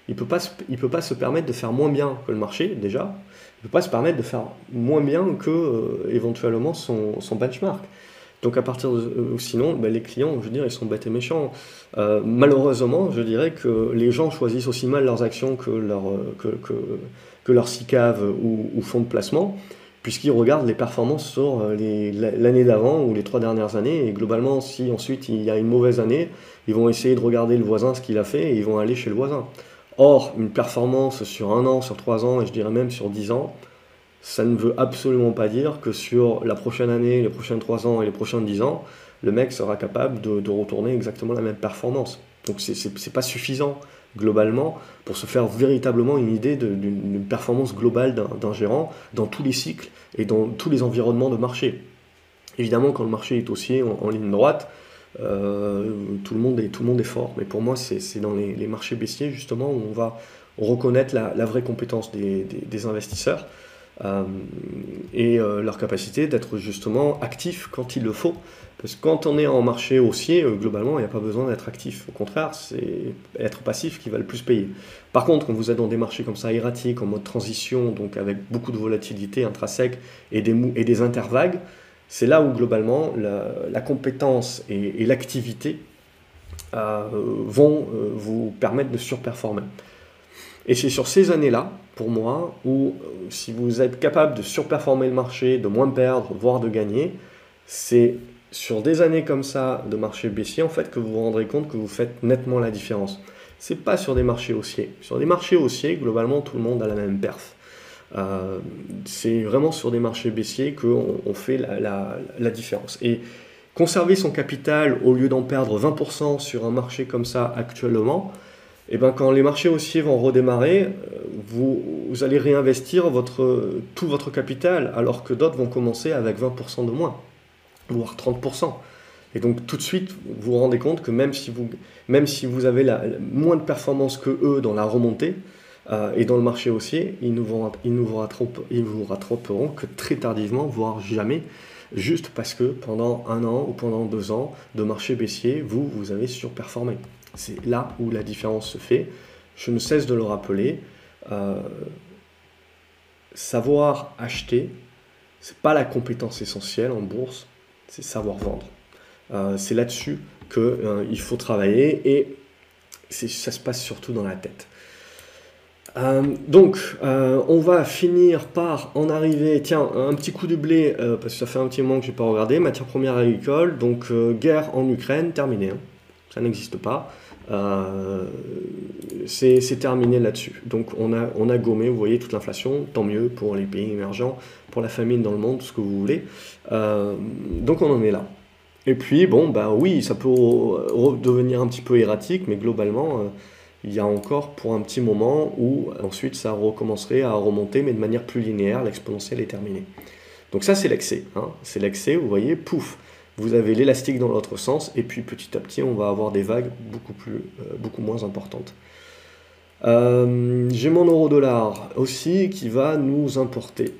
ne peut, pas, il peut pas se permettre de faire moins bien que le marché déjà, ne peut pas se permettre de faire moins bien que euh, éventuellement son, benchmark. Donc à partir de euh, sinon, ben, les clients, je veux dire, ils sont bêtes et méchants. Euh, malheureusement, je dirais que les gens choisissent aussi mal leurs actions que leur que, que, ou fonds de placement, puisqu'ils regardent les performances sur l'année d'avant ou les trois dernières années. Et globalement, si ensuite il y a une mauvaise année, ils vont essayer de regarder le voisin ce qu'il a fait et ils vont aller chez le voisin. Or, une performance sur un an, sur trois ans, et je dirais même sur dix ans, ça ne veut absolument pas dire que sur la prochaine année, les prochains trois ans et les prochains dix ans, le mec sera capable de, retourner exactement la même performance. Donc c'est pas suffisant globalement pour se faire véritablement une idée d'une performance globale d'un gérant dans tous les cycles et dans tous les environnements de marché. Évidemment, quand le marché est haussier en ligne droite, euh, tout, le monde est, tout le monde est fort. Mais pour moi, c'est dans les, marchés baissiers, justement, où on va reconnaître la, vraie compétence des, investisseurs euh, et euh, leur capacité d'être justement actifs quand il le faut. Parce que quand on est en marché haussier, globalement, il n'y a pas besoin d'être actif. Au contraire, c'est être passif qui va le plus payer. Par contre, quand vous êtes dans des marchés comme ça, erratiques, en mode transition, donc avec beaucoup de volatilité intrinsèque et des, et des intervagues, c'est là où globalement la, compétence et, l'activité euh, vont euh, vous permettre de surperformer. Et c'est sur ces années-là, pour moi, où si vous êtes capable de surperformer le marché, de moins perdre, voire de gagner, c'est sur des années comme ça de marché baissier, en fait, que vous vous rendrez compte que vous faites nettement la différence. C'est pas sur des marchés haussiers. Sur des marchés haussiers, globalement, tout le monde a la même perf. Euh, c'est vraiment sur des marchés baissiers qu'on on fait la, différence. Et conserver son capital au lieu d'en perdre 20% sur un marché comme ça actuellement, et eh ben quand les marchés haussiers vont redémarrer, euh, vous, allez réinvestir tout votre capital alors que d'autres vont commencer avec 20% de moins voire 30%. Et donc tout de suite, vous vous rendez compte que même si vous, même si vous avez la, moins de performance que eux dans la remontée euh, et dans le marché haussier, ils, nous vont, ils, nous ils vous rattraperont que très tardivement, voire jamais, juste parce que pendant un an ou pendant deux ans de marché baissier, vous, vous avez surperformé. C'est là où la différence se fait. Je ne cesse de le rappeler. Euh, savoir acheter, c'est pas la compétence essentielle en bourse c'est savoir vendre. Euh, c'est là-dessus qu'il euh, faut travailler et ça se passe surtout dans la tête. Euh, donc, on va finir par en arriver. Tiens, un petit coup de blé, parce que ça fait un petit moment que je n'ai pas regardé. Matière première agricole, donc guerre en Ukraine, terminé. Hein. Ça n'existe pas. C'est terminé là-dessus. Donc, on a, on a gommé, vous voyez, toute l'inflation. Tant mieux pour les pays émergents, pour la famine dans le monde, ce que vous voulez. Euh, donc on en est là. Et puis, bon, bah oui, ça peut devenir un petit peu erratique, mais globalement, euh, il y a encore pour un petit moment où ensuite ça recommencerait à remonter, mais de manière plus linéaire, l'exponentielle est terminée. Donc ça, c'est l'excès. Hein. C'est l'excès, vous voyez, pouf, vous avez l'élastique dans l'autre sens, et puis petit à petit, on va avoir des vagues beaucoup, plus, euh, beaucoup moins importantes. J'ai mon euro-dollar aussi qui va nous importer.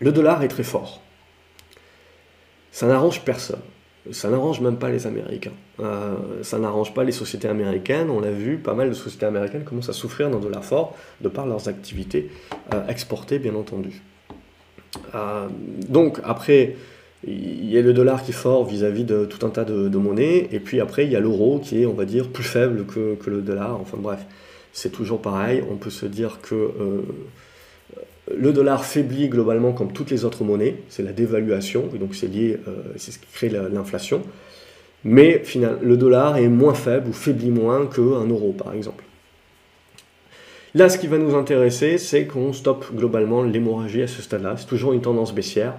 Le dollar est très fort. Ça n'arrange personne. Ça n'arrange même pas les Américains. Euh, ça n'arrange pas les sociétés américaines. On l'a vu, pas mal de sociétés américaines commencent à souffrir d'un dollar fort de par leurs activités euh, exportées, bien entendu. Euh, donc, après, il y a le dollar qui est fort vis-à-vis de tout un tas de, monnaies. Et puis après, il y a l'euro qui est, on va dire, plus faible que, le dollar. Enfin bref, c'est toujours pareil. On peut se dire que le dollar faiblit globalement comme toutes les autres monnaies, c'est la dévaluation, et donc c'est lié, euh, c'est ce qui crée l'inflation. Mais finalement, le dollar est moins faible ou faiblit moins qu'un euro par exemple. Là, ce qui va nous intéresser, c'est qu'on stoppe globalement l'hémorragie à ce stade-là. C'est toujours une tendance baissière.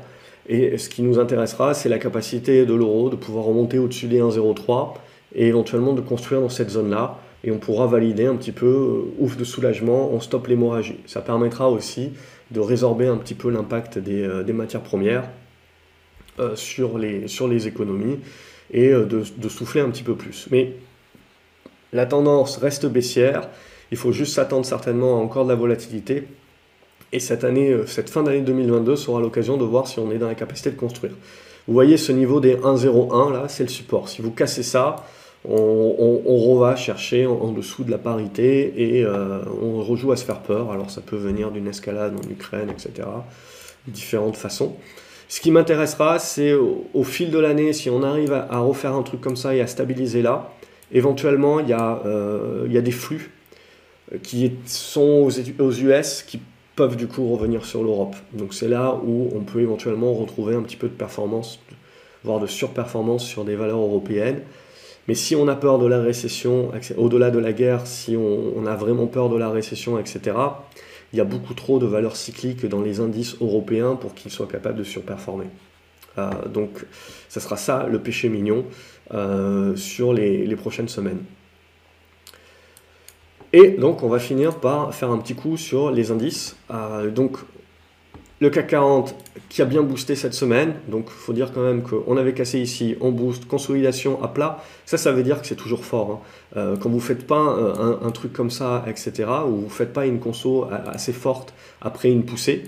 Et ce qui nous intéressera, c'est la capacité de l'euro de pouvoir remonter au-dessus des 1,03 et éventuellement de construire dans cette zone-là. Et on pourra valider un petit peu, euh, ouf de soulagement, on stoppe l'hémorragie. Ça permettra aussi de résorber un petit peu l'impact des, euh, matières premières euh, sur, les, sur les économies et euh, de, souffler un petit peu plus. Mais la tendance reste baissière, il faut juste s'attendre certainement à encore de la volatilité. Et cette année, cette fin d'année 2022 sera l'occasion de voir si on est dans la capacité de construire. Vous voyez ce niveau des 1,01 là, c'est le support. Si vous cassez ça, on, on, chercher en, dessous de la parité et euh, on rejoue à se faire peur. Alors ça peut venir d'une escalade en Ukraine, etc. Différentes façons. Ce qui m'intéressera, c'est au, fil de l'année, si on arrive à, refaire un truc comme ça et à stabiliser là, éventuellement il y, a, euh, des flux qui sont aux, aux US qui peuvent du coup revenir sur l'Europe. Donc c'est là où on peut éventuellement retrouver un petit peu de performance, voire de surperformance sur des valeurs européennes. Mais si on a peur de la récession, au-delà de la guerre, si on, a vraiment peur de la récession, etc., il y a beaucoup trop de valeurs cycliques dans les indices européens pour qu'ils soient capables de surperformer. Euh, donc, ça sera ça le péché mignon euh, sur les, les, prochaines semaines. Et donc, on va finir par faire un petit coup sur les indices. Euh, donc, le CAC 40 qui a bien boosté cette semaine, donc il faut dire quand même qu'on avait cassé ici, on boost, consolidation à plat, ça ça veut dire que c'est toujours fort. Hein. Euh, quand vous ne faites pas un, truc comme ça, etc., ou vous ne faites pas une conso assez forte après une poussée,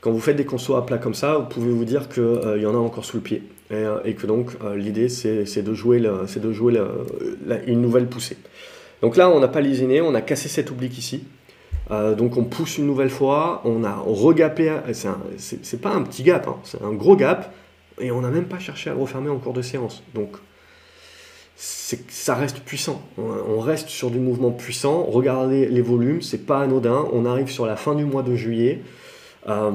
quand vous faites des consos à plat comme ça, vous pouvez vous dire qu'il euh, y en a encore sous le pied. Et, euh, que donc l'idée c'est de jouer une nouvelle poussée. Donc là on n'a pas lésiné, on a cassé cet oblique ici. Euh, donc on pousse une nouvelle fois, on a regapé, c'est pas un petit gap, hein, c'est un gros gap, et on n'a même pas cherché à refermer en cours de séance. Donc ça reste puissant. On reste sur du mouvement puissant. Regardez les volumes, c'est pas anodin. On arrive sur la fin du mois de juillet. Euh,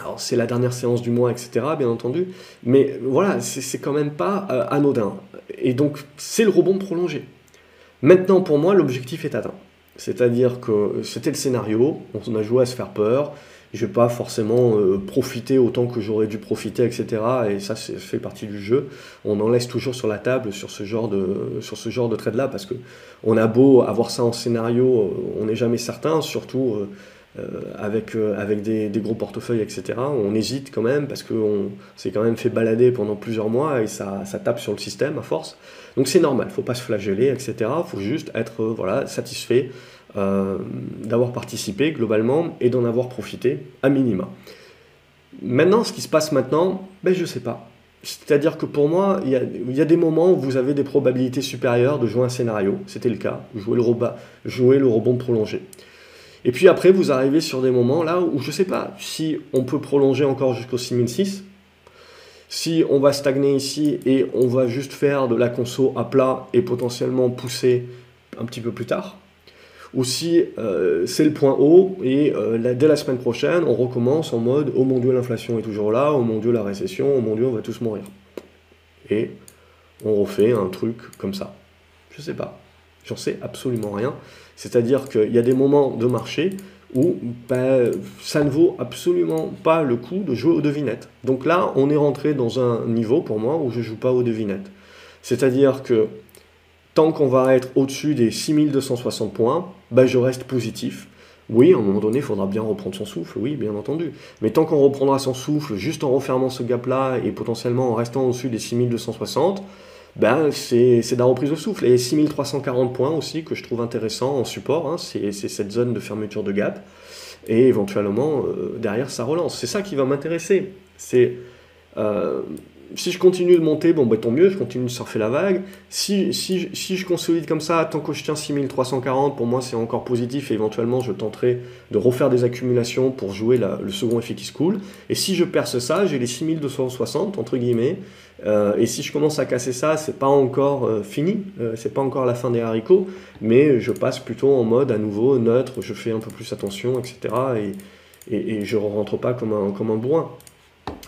alors c'est la dernière séance du mois, etc. Bien entendu. Mais voilà, c'est quand même pas euh, anodin. Et donc c'est le rebond prolongé. Maintenant, pour moi, l'objectif est atteint. C'est-à-dire que c'était le scénario, on a joué à se faire peur, je vais pas forcément euh, profiter autant que j'aurais dû profiter, etc. Et ça, c'est fait partie du jeu. On en laisse toujours sur la table sur ce genre de, sur ce genre de trade-là, parce que on a beau avoir ça en scénario, euh, on n'est jamais certain, surtout euh, avec, avec des, gros portefeuilles, etc. On hésite quand même, parce qu'on s'est quand même fait balader pendant plusieurs mois, et ça, ça tape sur le système à force. Donc c'est normal, il faut pas se flageller, etc. Il faut juste être voilà, satisfait euh, d'avoir participé globalement et d'en avoir profité à minima. Maintenant, ce qui se passe maintenant, ben, je ne sais pas. C'est-à-dire que pour moi, il y, a, des moments où vous avez des probabilités supérieures de jouer un scénario. C'était le cas. Jouer le, jouer le rebond prolongé. Et puis après, vous arrivez sur des moments là où je sais pas si on peut prolonger encore jusqu'au 6006, si on va stagner ici et on va juste faire de la conso à plat et potentiellement pousser un petit peu plus tard, ou si euh, c'est le point haut et euh, dès la semaine prochaine, on recommence en mode oh mon dieu, l'inflation est toujours là, oh mon dieu, la récession, oh mon dieu, on va tous mourir. Et on refait un truc comme ça. Je sais pas. J'en sais absolument rien. C'est-à-dire qu'il y a des moments de marché où ben, ça ne vaut absolument pas le coup de jouer aux devinettes. Donc là, on est rentré dans un niveau pour moi où je ne joue pas aux devinettes. C'est-à-dire que tant qu'on va être au-dessus des 6260 points, ben je reste positif. Oui, à un moment donné, il faudra bien reprendre son souffle, oui, bien entendu. Mais tant qu'on reprendra son souffle juste en refermant ce gap-là et potentiellement en restant au-dessus des 6260, ben c'est de la reprise de souffle. Et 6340 points aussi, que je trouve intéressant en support, hein, c'est cette zone de fermeture de gap. Et éventuellement, euh, derrière, ça relance. C'est ça qui va m'intéresser. C'est euh, si je continue de monter, bon, bah, tant mieux, je continue de surfer la vague. Si, si, si, je consolide comme ça, tant que je tiens 6340, pour moi, c'est encore positif et éventuellement, je tenterai de refaire des accumulations pour jouer le second effet qui se coule. Et si je perce ça, j'ai les 6260, entre guillemets. Euh, et si je commence à casser ça, c'est pas encore euh, fini, euh, c'est pas encore la fin des haricots, mais je passe plutôt en mode à nouveau neutre, je fais un peu plus attention, etc. Et, et, et je rentre pas comme un, comme un bourrin.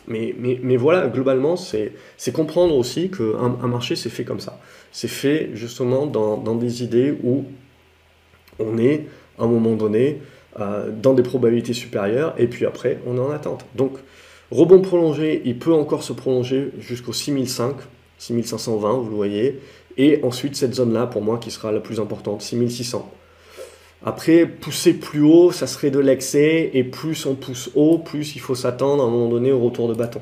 Mais, voilà, globalement, c'est comprendre aussi qu'un un marché, c'est fait comme ça. C'est fait justement dans, dans, des idées où on est, à un moment donné, euh, dans des probabilités supérieures, et puis après, on est en attente. Donc, rebond prolongé, il peut encore se prolonger jusqu'au 6005, 6520, vous le voyez, et ensuite cette zone-là, pour moi, qui sera la plus importante, 6600. Après, pousser plus haut, ça serait de l'excès, et plus on pousse haut, plus il faut s'attendre à un moment donné au retour de bâton.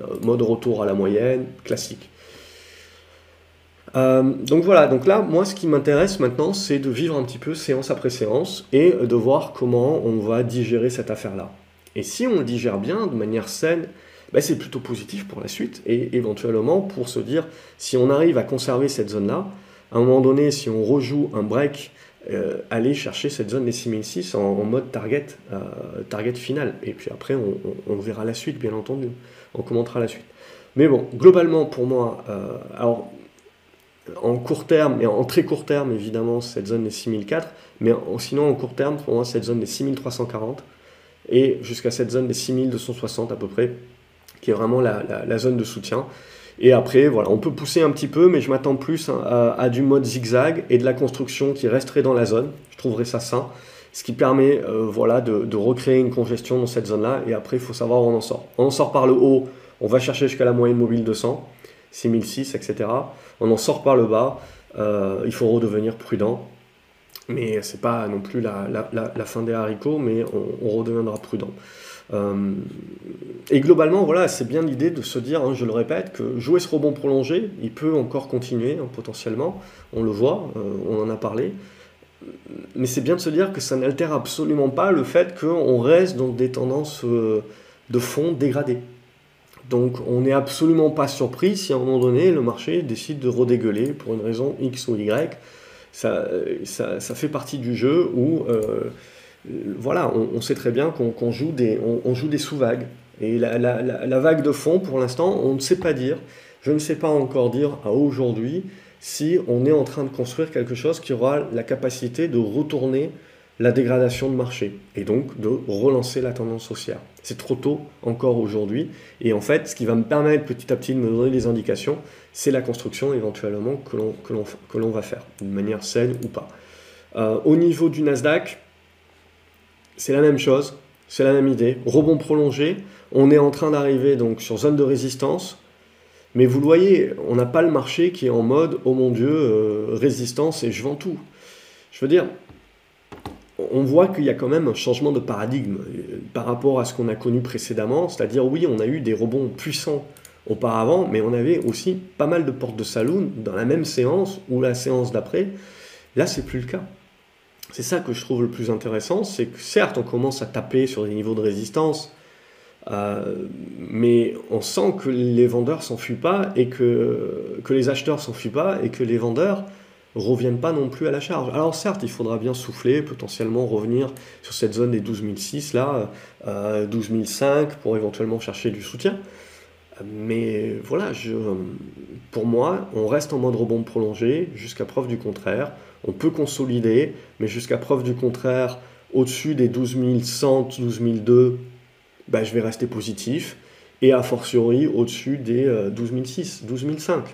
Euh, mode retour à la moyenne, classique. Euh, donc voilà, donc là, moi, ce qui m'intéresse maintenant, c'est de vivre un petit peu séance après séance et de voir comment on va digérer cette affaire-là. Et si on le digère bien, de manière saine, ben, c'est plutôt positif pour la suite et éventuellement pour se dire, si on arrive à conserver cette zone-là, à un moment donné, si on rejoue un break euh, aller chercher cette zone des 6006 en, mode target, euh, target final. Et puis après, on, verra la suite, bien entendu. On commentera la suite. Mais bon, globalement, pour moi, euh, alors, en court terme, et en très court terme, évidemment, cette zone des 6004, mais sinon, en court terme, pour moi, cette zone des 6340, et jusqu'à cette zone des 6260 à peu près, qui est vraiment la zone de soutien. Et après, voilà, on peut pousser un petit peu, mais je m'attends plus à, du mode zigzag et de la construction qui resterait dans la zone. Je trouverais ça sain. Ce qui permet euh, voilà, de, recréer une congestion dans cette zone-là. Et après, il faut savoir où on en sort. On en sort par le haut, on va chercher jusqu'à la moyenne mobile 200, 6006, etc. On en sort par le bas, euh, il faut redevenir prudent. Mais c'est pas non plus la, fin des haricots, mais on redeviendra prudent. Euh, et globalement, voilà, c'est bien l'idée de se dire, hein, je le répète, que jouer ce rebond prolongé, il peut encore continuer hein, potentiellement, on le voit, euh, on en a parlé, mais c'est bien de se dire que ça n'altère absolument pas le fait qu'on reste dans des tendances euh, de fond dégradées. Donc on n'est absolument pas surpris si à un moment donné le marché décide de redégueuler pour une raison X ou Y. Ça, ça, ça fait partie du jeu où voilà, on, sait très bien qu'on joue des, on, des sous-vagues. Et la, vague de fond, pour l'instant, on ne sait pas dire je ne sais pas encore dire à aujourd'hui si on est en train de construire quelque chose qui aura la capacité de retourner la dégradation de marché et donc de relancer la tendance haussière. C'est trop tôt encore aujourd'hui et en fait ce qui va me permettre petit à petit de me donner des indications, c'est la construction éventuellement que l'on va faire, d'une manière saine ou pas. Euh, au niveau du Nasdaq, c'est la même chose, c'est la même idée. Rebond prolongé, on est en train d'arriver donc sur zone de résistance, mais vous le voyez, on n'a pas le marché qui est en mode oh mon dieu, euh, résistance et je vends tout. Je veux dire, on voit qu'il y a quand même un changement de paradigme euh, par rapport à ce qu'on a connu précédemment, c'est-à-dire oui, on a eu des rebonds puissants auparavant, mais on avait aussi pas mal de portes de saloon dans la même séance ou la séance d'après. Là, c'est plus le cas. C'est ça que je trouve le plus intéressant, c'est que certes, on commence à taper sur des niveaux de résistance, euh, mais on sent que les vendeurs s'enfuient pas et que, les acheteurs s'enfuient pas et que les vendeurs reviennent pas non plus à la charge. Alors certes, il faudra bien souffler, potentiellement revenir sur cette zone des 12006 là, euh, 12005 pour éventuellement chercher du soutien. Mais voilà, je, pour moi, on reste en mode rebond prolongé jusqu'à preuve du contraire. On peut consolider, mais jusqu'à preuve du contraire, au-dessus des 12100, 12002, ben, je vais rester positif. Et a fortiori, au-dessus des 12006, euh, 12005.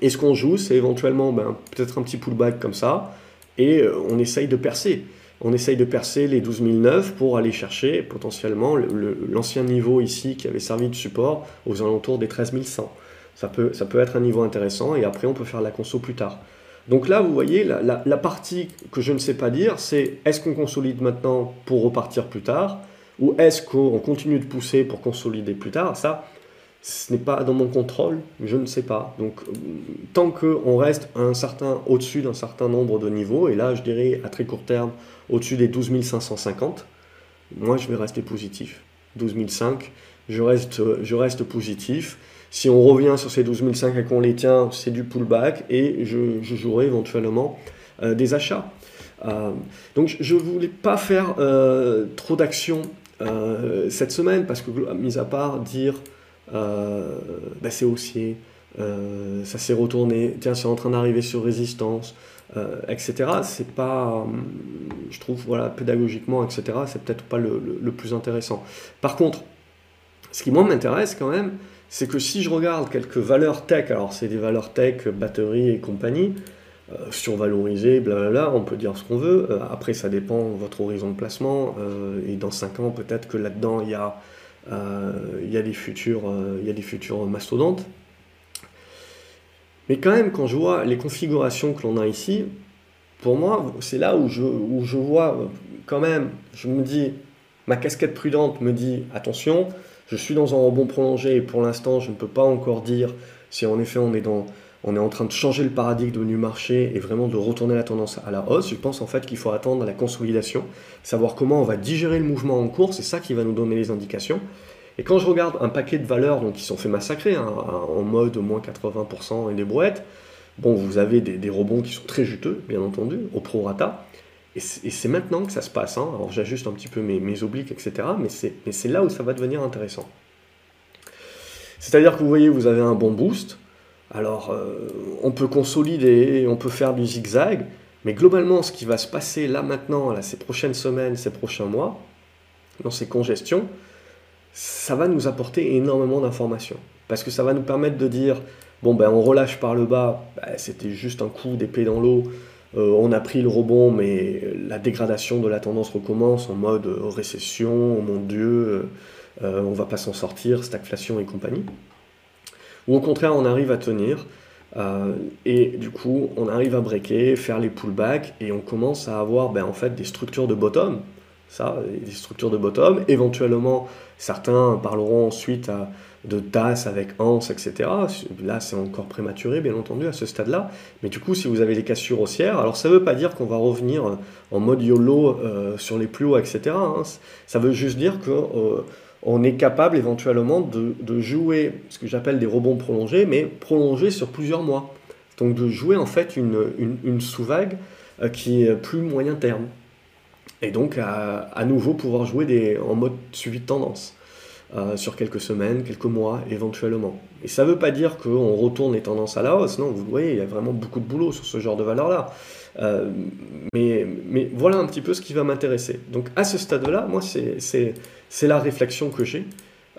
Et ce qu'on joue, c'est éventuellement ben, peut-être un petit pullback comme ça, et euh, on essaye de percer. On essaye de percer les 12009 pour aller chercher potentiellement l'ancien niveau ici qui avait servi de support aux alentours des 13100. Ça peut, ça peut être un niveau intéressant et après on peut faire la conso plus tard. Donc là, vous voyez, la, partie que je ne sais pas dire, c'est est-ce qu'on consolide maintenant pour repartir plus tard ou est-ce qu'on continue de pousser pour consolider plus tard? Ça, ce n'est pas dans mon contrôle, je ne sais pas. Donc, tant qu'on reste un certain, au-dessus d'un certain nombre de niveaux, et là, je dirais à très court terme, au-dessus des 12 550, moi, je vais rester positif. 12 500, je reste, je reste positif. Si on revient sur ces 12 500 et qu'on les tient, c'est du pullback, et je, jouerai éventuellement euh, des achats. Euh, donc, je ne voulais pas faire euh, trop d'actions cette semaine, parce que, mis à part dire bah, c'est haussier, ça s'est retourné, tiens, c'est en train d'arriver sur résistance, etc. C'est pas, je trouve, voilà, pédagogiquement, etc., c'est peut-être pas le, plus intéressant. Par contre, ce qui moi m'intéresse quand même, c'est que si je regarde quelques valeurs tech, alors c'est des valeurs tech, batterie et compagnie, euh, survalorisées, blablabla, on peut dire ce qu'on veut. après, ça dépend de votre horizon de placement. et dans 5 ans, peut-être que là-dedans, il y a euh, des futurs, euh, mastodontes. Mais quand même, quand je vois les configurations que l'on a ici, pour moi, c'est là où je vois quand même, je me dis, ma casquette prudente me dit, attention, je suis dans un rebond prolongé et pour l'instant, je ne peux pas encore dire si en effet on est dans on est en train de changer le paradigme du marché et vraiment de retourner la tendance à la hausse. Je pense en fait qu'il faut attendre la consolidation, savoir comment on va digérer le mouvement en cours, c'est ça qui va nous donner les indications. Et quand je regarde un paquet de valeurs donc, qui sont fait massacrer, hein, en mode moins 80% et des brouettes, bon, vous avez des, rebonds qui sont très juteux, bien entendu, au prorata. Et c'est maintenant que ça se passe. Hein. Alors j'ajuste un petit peu mes, obliques, etc. Mais c'est là où ça va devenir intéressant. C'est-à-dire que vous voyez, vous avez un bon boost, alors, euh, on peut consolider, on peut faire du zigzag, mais globalement, ce qui va se passer là maintenant, ces prochaines semaines, ces prochains mois, dans ces congestions, ça va nous apporter énormément d'informations. Parce que ça va nous permettre de dire, bon, ben, on relâche par le bas, ben, c'était juste un coup d'épée dans l'eau, euh, on a pris le rebond, mais la dégradation de la tendance recommence en mode récession, oh mon Dieu, euh, on va pas s'en sortir, stagflation et compagnie. Ou au contraire on arrive à tenir euh, et du coup on arrive à breaker, faire les pullbacks et on commence à avoir ben, en fait des structures de bottom, ça, des structures de bottom, éventuellement certains parleront ensuite de TAS avec ANS, etc. Là c'est encore prématuré bien entendu à ce stade-là, mais du coup si vous avez des cassures haussières, alors ça ne veut pas dire qu'on va revenir en mode YOLO euh, sur les plus hauts, etc. Hein. Ça veut juste dire que... Euh, on est capable éventuellement de, jouer ce que j'appelle des rebonds prolongés, mais prolongés sur plusieurs mois. Donc de jouer en fait une, sous-vague euh, qui est plus moyen terme. Et donc à, nouveau pouvoir jouer en mode suivi de tendance. Euh, sur quelques semaines, quelques mois éventuellement. Et ça ne veut pas dire qu'on retourne les tendances à la hausse, non, vous voyez, il y a vraiment beaucoup de boulot sur ce genre de valeur-là. Euh, mais, voilà un petit peu ce qui va m'intéresser. Donc à ce stade-là, moi, c'est la réflexion que j'ai.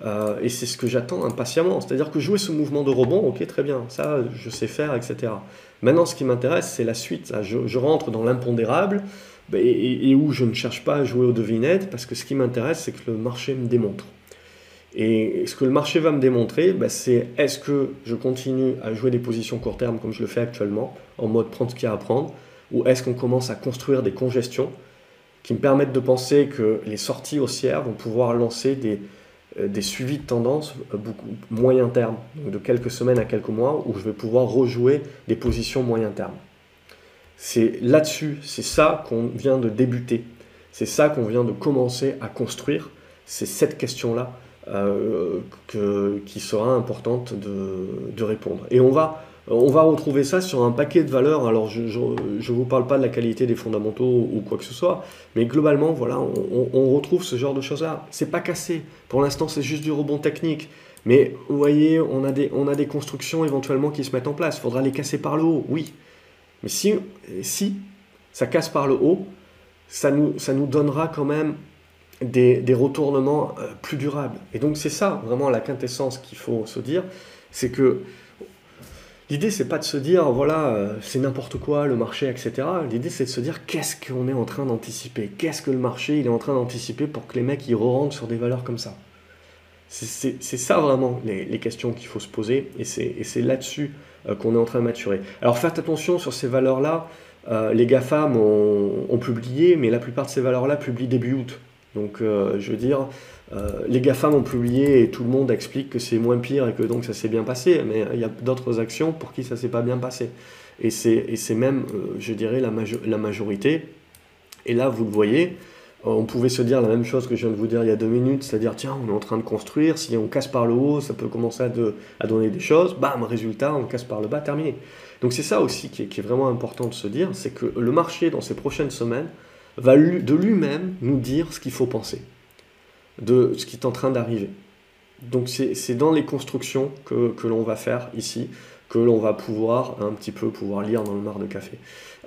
Euh, et c'est ce que j'attends impatiemment. C'est-à-dire que jouer ce mouvement de rebond, ok, très bien, ça, je sais faire, etc. Maintenant, ce qui m'intéresse, c'est la suite. Je, rentre dans l'impondérable bah, et, et, où je ne cherche pas à jouer aux devinettes, parce que ce qui m'intéresse, c'est que le marché me démontre. Et ce que le marché va me démontrer, bah, c'est est-ce que je continue à jouer des positions court terme comme je le fais actuellement, en mode prendre ce qu'il y a à prendre, ou est-ce qu'on commence à construire des congestions qui me permettent de penser que les sorties haussières vont pouvoir lancer des, euh, suivis de tendance euh, beaucoup moyen terme, de quelques semaines à quelques mois, où je vais pouvoir rejouer des positions moyen terme. C'est là-dessus, c'est ça qu'on vient de débuter, c'est ça qu'on vient de commencer à construire, c'est cette question-là euh, qui sera importante de, de, répondre. Et on va, on va retrouver ça sur un paquet de valeurs. Alors, je ne vous parle pas de la qualité des fondamentaux ou quoi que ce soit, mais globalement, voilà, on, on retrouve ce genre de choses-là. C'est pas cassé. Pour l'instant, c'est juste du rebond technique. Mais vous voyez, on a, des, on a des constructions éventuellement qui se mettent en place. Il faudra les casser par le haut, oui. Mais si, si ça casse par le haut, ça nous, ça nous donnera quand même des, retournements euh, plus durables. Et donc c'est ça vraiment la quintessence qu'il faut se dire, c'est que l'idée c'est pas de se dire voilà euh, c'est n'importe quoi le marché etc. L'idée c'est de se dire qu'est-ce qu'on est en train d'anticiper, qu'est-ce que le marché il est en train d'anticiper pour que les mecs ils rentrent sur des valeurs comme ça? C'est ça vraiment les, questions qu'il faut se poser et c'est là-dessus euh, qu'on est en train de maturer. Alors faites attention sur ces valeurs-là. les GAFAM ont, ont, publié, mais la plupart de ces valeurs-là publient début août. Donc, euh, je veux dire, euh, les GAFAM ont publié et tout le monde explique que c'est moins pire et que donc ça s'est bien passé, mais il y a d'autres actions pour qui ça s'est pas bien passé. Et c'est même, euh, je dirais, la, majorité. Et là, vous le voyez, on pouvait se dire la même chose que je viens de vous dire il y a deux minutes, c'est-à-dire, tiens, on est en train de construire, si on casse par le haut, ça peut commencer à, donner des choses, bam, résultat, on casse par le bas, terminé. Donc c'est ça aussi qui est, vraiment important de se dire, c'est que le marché, dans ces prochaines semaines, va de lui-même nous dire ce qu'il faut penser, de ce qui est en train d'arriver. Donc c'est dans les constructions que, que l'on va faire ici, que l'on va pouvoir un petit peu pouvoir lire dans le mar de café.